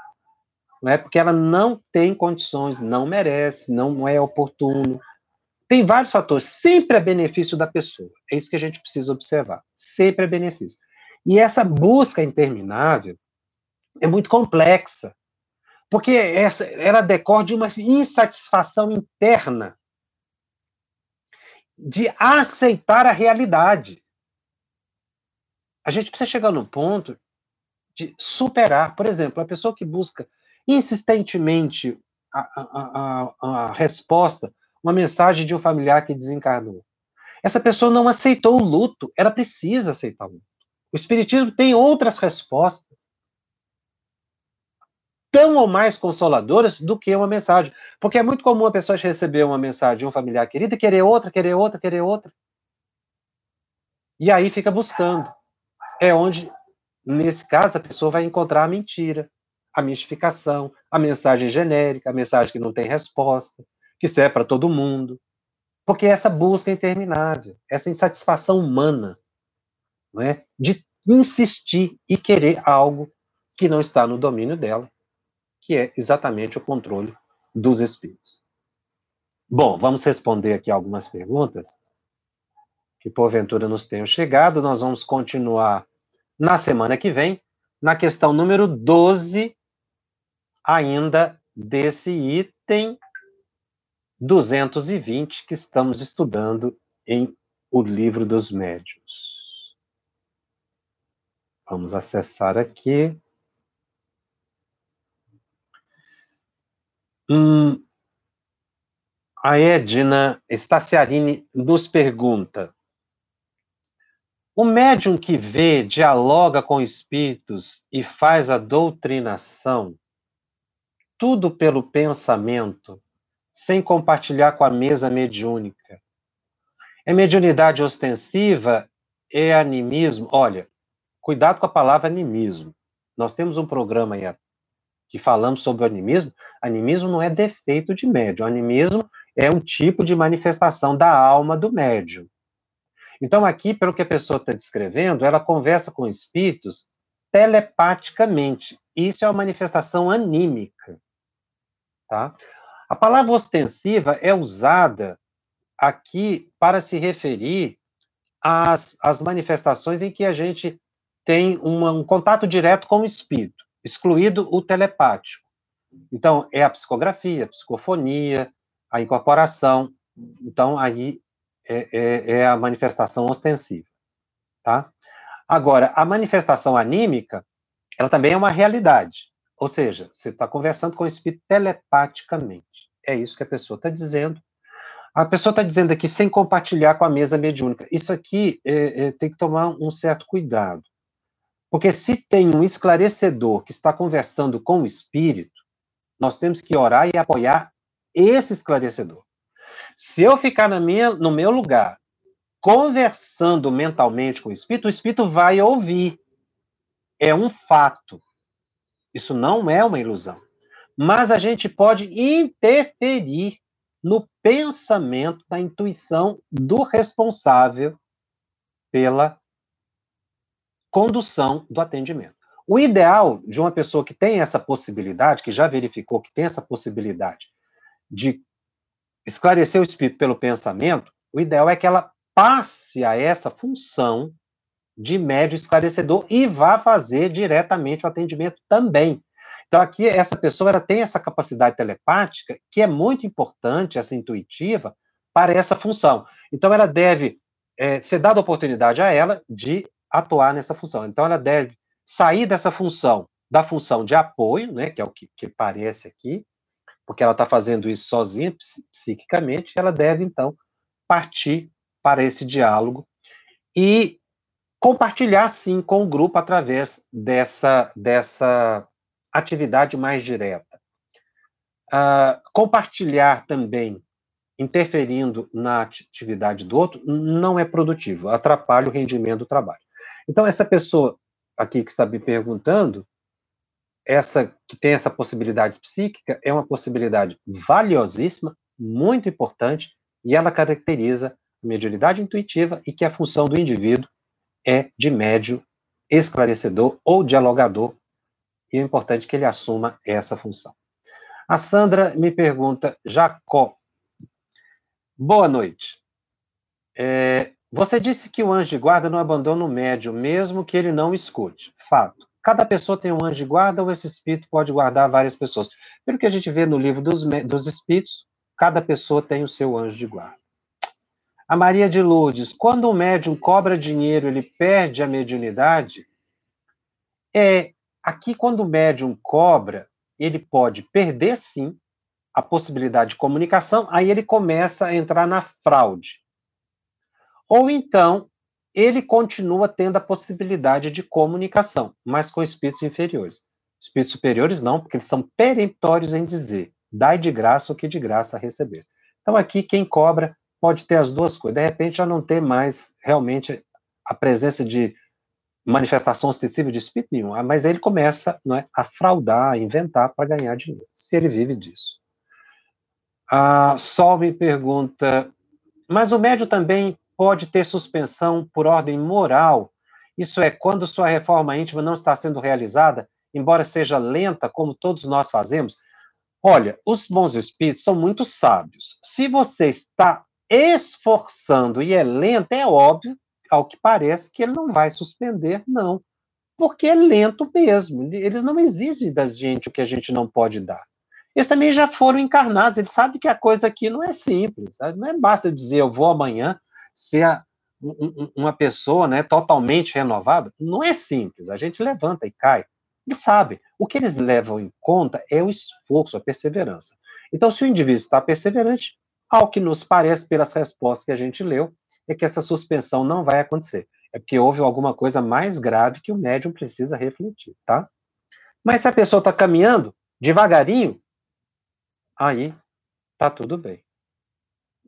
não é porque ela não tem condições, não merece, não é oportuno. Tem vários fatores, sempre é benefício da pessoa. É isso que a gente precisa observar. Sempre é benefício. E essa busca interminável é muito complexa, porque essa, ela decorre de uma insatisfação interna de aceitar a realidade. A gente precisa chegar no ponto de superar, por exemplo, a pessoa que busca insistentemente a, a, a, a resposta, uma mensagem de um familiar que desencarnou. Essa pessoa não aceitou o luto, ela precisa aceitar o luto. O Espiritismo tem outras respostas. Tão ou mais consoladoras do que uma mensagem. Porque é muito comum a pessoa receber uma mensagem de um familiar querido e querer outra, querer outra, querer outra. E aí fica buscando. É onde, nesse caso, a pessoa vai encontrar a mentira, a mistificação, a mensagem genérica, a mensagem que não tem resposta, que serve para todo mundo. Porque essa busca é interminável, essa insatisfação humana, não é? de insistir e querer algo que não está no domínio dela, que é exatamente o controle dos espíritos. Bom, vamos responder aqui algumas perguntas que porventura nos tenham chegado. Nós vamos continuar na semana que vem, na questão número 12, ainda desse item 220 que estamos estudando em O Livro dos Médios. Vamos acessar aqui. Hum, a Edna Staciarini nos pergunta: o médium que vê, dialoga com espíritos e faz a doutrinação, tudo pelo pensamento, sem compartilhar com a mesa mediúnica. É mediunidade ostensiva? É animismo? Olha, cuidado com a palavra animismo. Nós temos um programa aí que falamos sobre o animismo. Animismo não é defeito de médium. Animismo é um tipo de manifestação da alma do médium. Então, aqui, pelo que a pessoa está descrevendo, ela conversa com espíritos telepaticamente. Isso é uma manifestação anímica. Tá? A palavra ostensiva é usada aqui para se referir às, às manifestações em que a gente tem uma, um contato direto com o espírito, excluído o telepático. Então, é a psicografia, a psicofonia, a incorporação. Então, aí é, é, é a manifestação ostensiva. Tá? Agora, a manifestação anímica, ela também é uma realidade. Ou seja, você está conversando com o espírito telepaticamente. É isso que a pessoa está dizendo. A pessoa está dizendo aqui sem compartilhar com a mesa mediúnica. Isso aqui é, é, tem que tomar um certo cuidado. Porque se tem um esclarecedor que está conversando com o espírito, nós temos que orar e apoiar esse esclarecedor. Se eu ficar na minha, no meu lugar, conversando mentalmente com o espírito, o espírito vai ouvir. É um fato. Isso não é uma ilusão. Mas a gente pode interferir no pensamento, na intuição do responsável pela condução do atendimento. O ideal de uma pessoa que tem essa possibilidade, que já verificou que tem essa possibilidade de esclarecer o espírito pelo pensamento, o ideal é que ela passe a essa função de médio esclarecedor e vá fazer diretamente o atendimento também. Então, aqui, essa pessoa ela tem essa capacidade telepática, que é muito importante, essa intuitiva, para essa função. Então, ela deve é, ser dada a oportunidade a ela de atuar nessa função. Então, ela deve sair dessa função, da função de apoio, né, que é o que, que parece aqui, porque ela está fazendo isso sozinha, psiquicamente, ela deve, então, partir para esse diálogo e compartilhar, sim, com o grupo através dessa, dessa atividade mais direta. Uh, compartilhar também, interferindo na atividade do outro, não é produtivo, atrapalha o rendimento do trabalho. Então, essa pessoa aqui que está me perguntando, essa que tem essa possibilidade psíquica, é uma possibilidade valiosíssima, muito importante, e ela caracteriza a mediunidade intuitiva e que a função do indivíduo é de médio esclarecedor ou dialogador e é importante que ele assuma essa função. A Sandra me pergunta, Jacó, boa noite. É, você disse que o anjo de guarda não abandona o médium, mesmo que ele não escute. Fato. Cada pessoa tem um anjo de guarda ou esse espírito pode guardar várias pessoas? Pelo que a gente vê no livro dos, dos espíritos, cada pessoa tem o seu anjo de guarda. A Maria de Lourdes, quando o médium cobra dinheiro, ele perde a mediunidade? É, Aqui, quando o médium cobra, ele pode perder, sim, a possibilidade de comunicação, aí ele começa a entrar na fraude. Ou então, ele continua tendo a possibilidade de comunicação, mas com espíritos inferiores. Espíritos superiores não, porque eles são peremptórios em dizer: dai de graça o que de graça receber. Então, aqui, quem cobra pode ter as duas coisas. De repente, já não ter mais realmente a presença de manifestação ostensiva de espírito nenhum, ah, mas ele começa não é, a fraudar, a inventar para ganhar dinheiro, se ele vive disso. A Sol me pergunta, mas o médio também pode ter suspensão por ordem moral, isso é, quando sua reforma íntima não está sendo realizada, embora seja lenta, como todos nós fazemos? Olha, os bons espíritos são muito sábios. Se você está esforçando e é lento, é óbvio ao que parece, que ele não vai suspender, não. Porque é lento mesmo. Eles não exigem da gente o que a gente não pode dar. Eles também já foram encarnados, eles sabem que a coisa aqui não é simples. Não é basta dizer eu vou amanhã ser a, um, uma pessoa né, totalmente renovada. Não é simples. A gente levanta e cai. Eles sabem. O que eles levam em conta é o esforço, a perseverança. Então, se o indivíduo está perseverante, ao que nos parece pelas respostas que a gente leu, é que essa suspensão não vai acontecer. É porque houve alguma coisa mais grave que o médium precisa refletir, tá? Mas se a pessoa está caminhando devagarinho, aí tá tudo bem.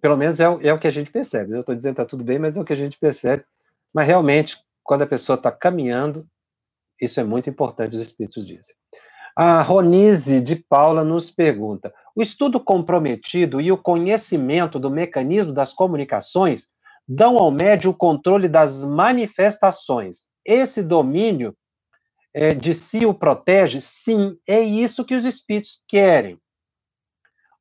Pelo menos é, é o que a gente percebe. Eu estou dizendo tá tudo bem, mas é o que a gente percebe. Mas realmente, quando a pessoa está caminhando, isso é muito importante, os espíritos dizem. A Ronise de Paula nos pergunta: o estudo comprometido e o conhecimento do mecanismo das comunicações dão ao médium o controle das manifestações. Esse domínio é, de si o protege? Sim, é isso que os espíritos querem.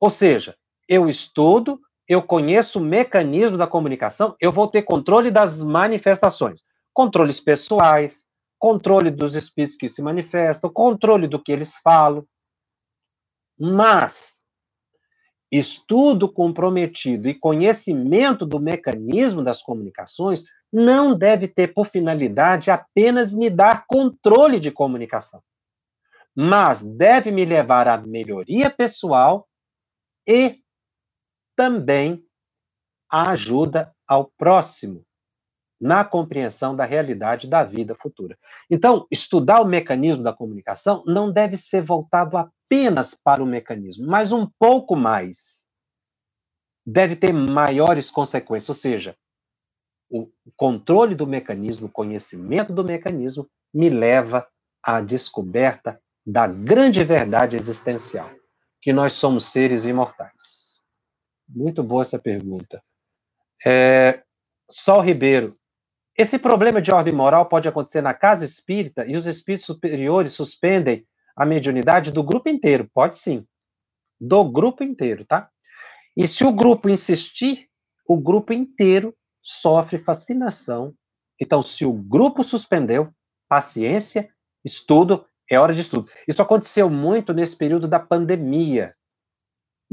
Ou seja, eu estudo, eu conheço o mecanismo da comunicação, eu vou ter controle das manifestações. Controles pessoais, controle dos espíritos que se manifestam, controle do que eles falam. Mas estudo comprometido e conhecimento do mecanismo das comunicações não deve ter por finalidade apenas me dar controle de comunicação, mas deve me levar à melhoria pessoal e também à ajuda ao próximo na compreensão da realidade da vida futura. Então, estudar o mecanismo da comunicação não deve ser voltado apenas para o mecanismo, mas um pouco mais. Deve ter maiores consequências, ou seja, o controle do mecanismo, o conhecimento do mecanismo, me leva à descoberta da grande verdade existencial, que nós somos seres imortais. Muito boa essa pergunta. É, Sol Ribeiro, esse problema de ordem moral pode acontecer na casa espírita e os espíritos superiores suspendem a mediunidade do grupo inteiro? Pode sim. Do grupo inteiro, tá? E se o grupo insistir, o grupo inteiro sofre fascinação. Então, se o grupo suspendeu, paciência, estudo, é hora de estudo. Isso aconteceu muito nesse período da pandemia.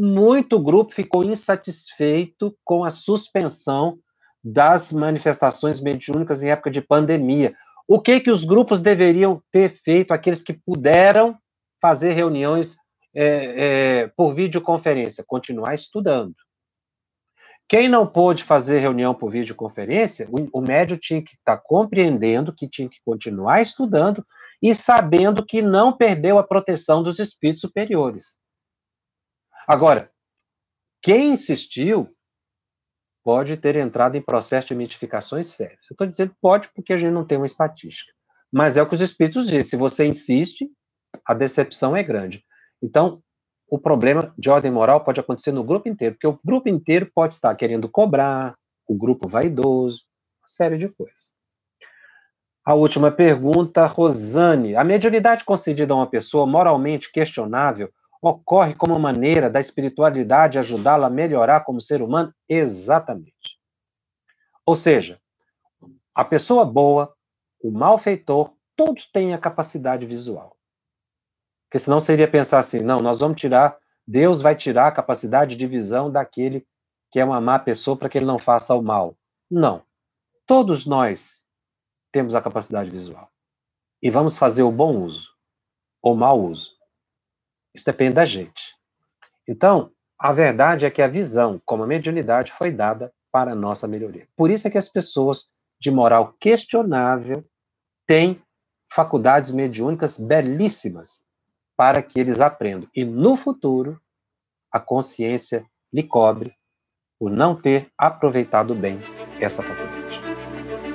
Muito grupo ficou insatisfeito com a suspensão das manifestações mediúnicas em época de pandemia. O que que os grupos deveriam ter feito, aqueles que puderam fazer reuniões é, é, por videoconferência? Continuar estudando. Quem não pôde fazer reunião por videoconferência, o, o médio tinha que estar tá compreendendo que tinha que continuar estudando e sabendo que não perdeu a proteção dos espíritos superiores. Agora, quem insistiu pode ter entrado em processo de mitificações sérios. Eu estou dizendo pode porque a gente não tem uma estatística. Mas é o que os espíritos dizem. Se você insiste, a decepção é grande. Então, o problema de ordem moral pode acontecer no grupo inteiro, porque o grupo inteiro pode estar querendo cobrar, o grupo vaidoso, uma série de coisas. A última pergunta, Rosane. A mediunidade concedida a uma pessoa moralmente questionável ocorre como maneira da espiritualidade ajudá-la a melhorar como ser humano? Exatamente. Ou seja, a pessoa boa, o malfeitor, todos têm a capacidade visual. Porque senão seria pensar assim, não, nós vamos tirar, Deus vai tirar a capacidade de visão daquele que é uma má pessoa para que ele não faça o mal. Não. Todos nós temos a capacidade visual. E vamos fazer o bom uso, ou mau uso. Isso depende da gente. Então, a verdade é que a visão, como a mediunidade, foi dada para a nossa melhoria. Por isso é que as pessoas de moral questionável têm faculdades mediúnicas belíssimas, para que eles aprendam. E no futuro, a consciência lhe cobre por não ter aproveitado bem essa faculdade.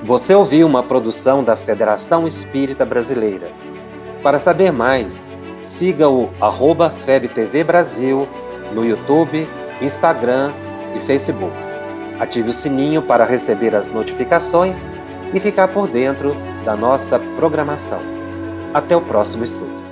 Você ouviu uma produção da Federação Espírita Brasileira. Para saber mais, siga o arroba FebTV Brasil no YouTube, Instagram e Facebook. Ative o sininho para receber as notificações e ficar por dentro da nossa programação. Até o próximo estudo.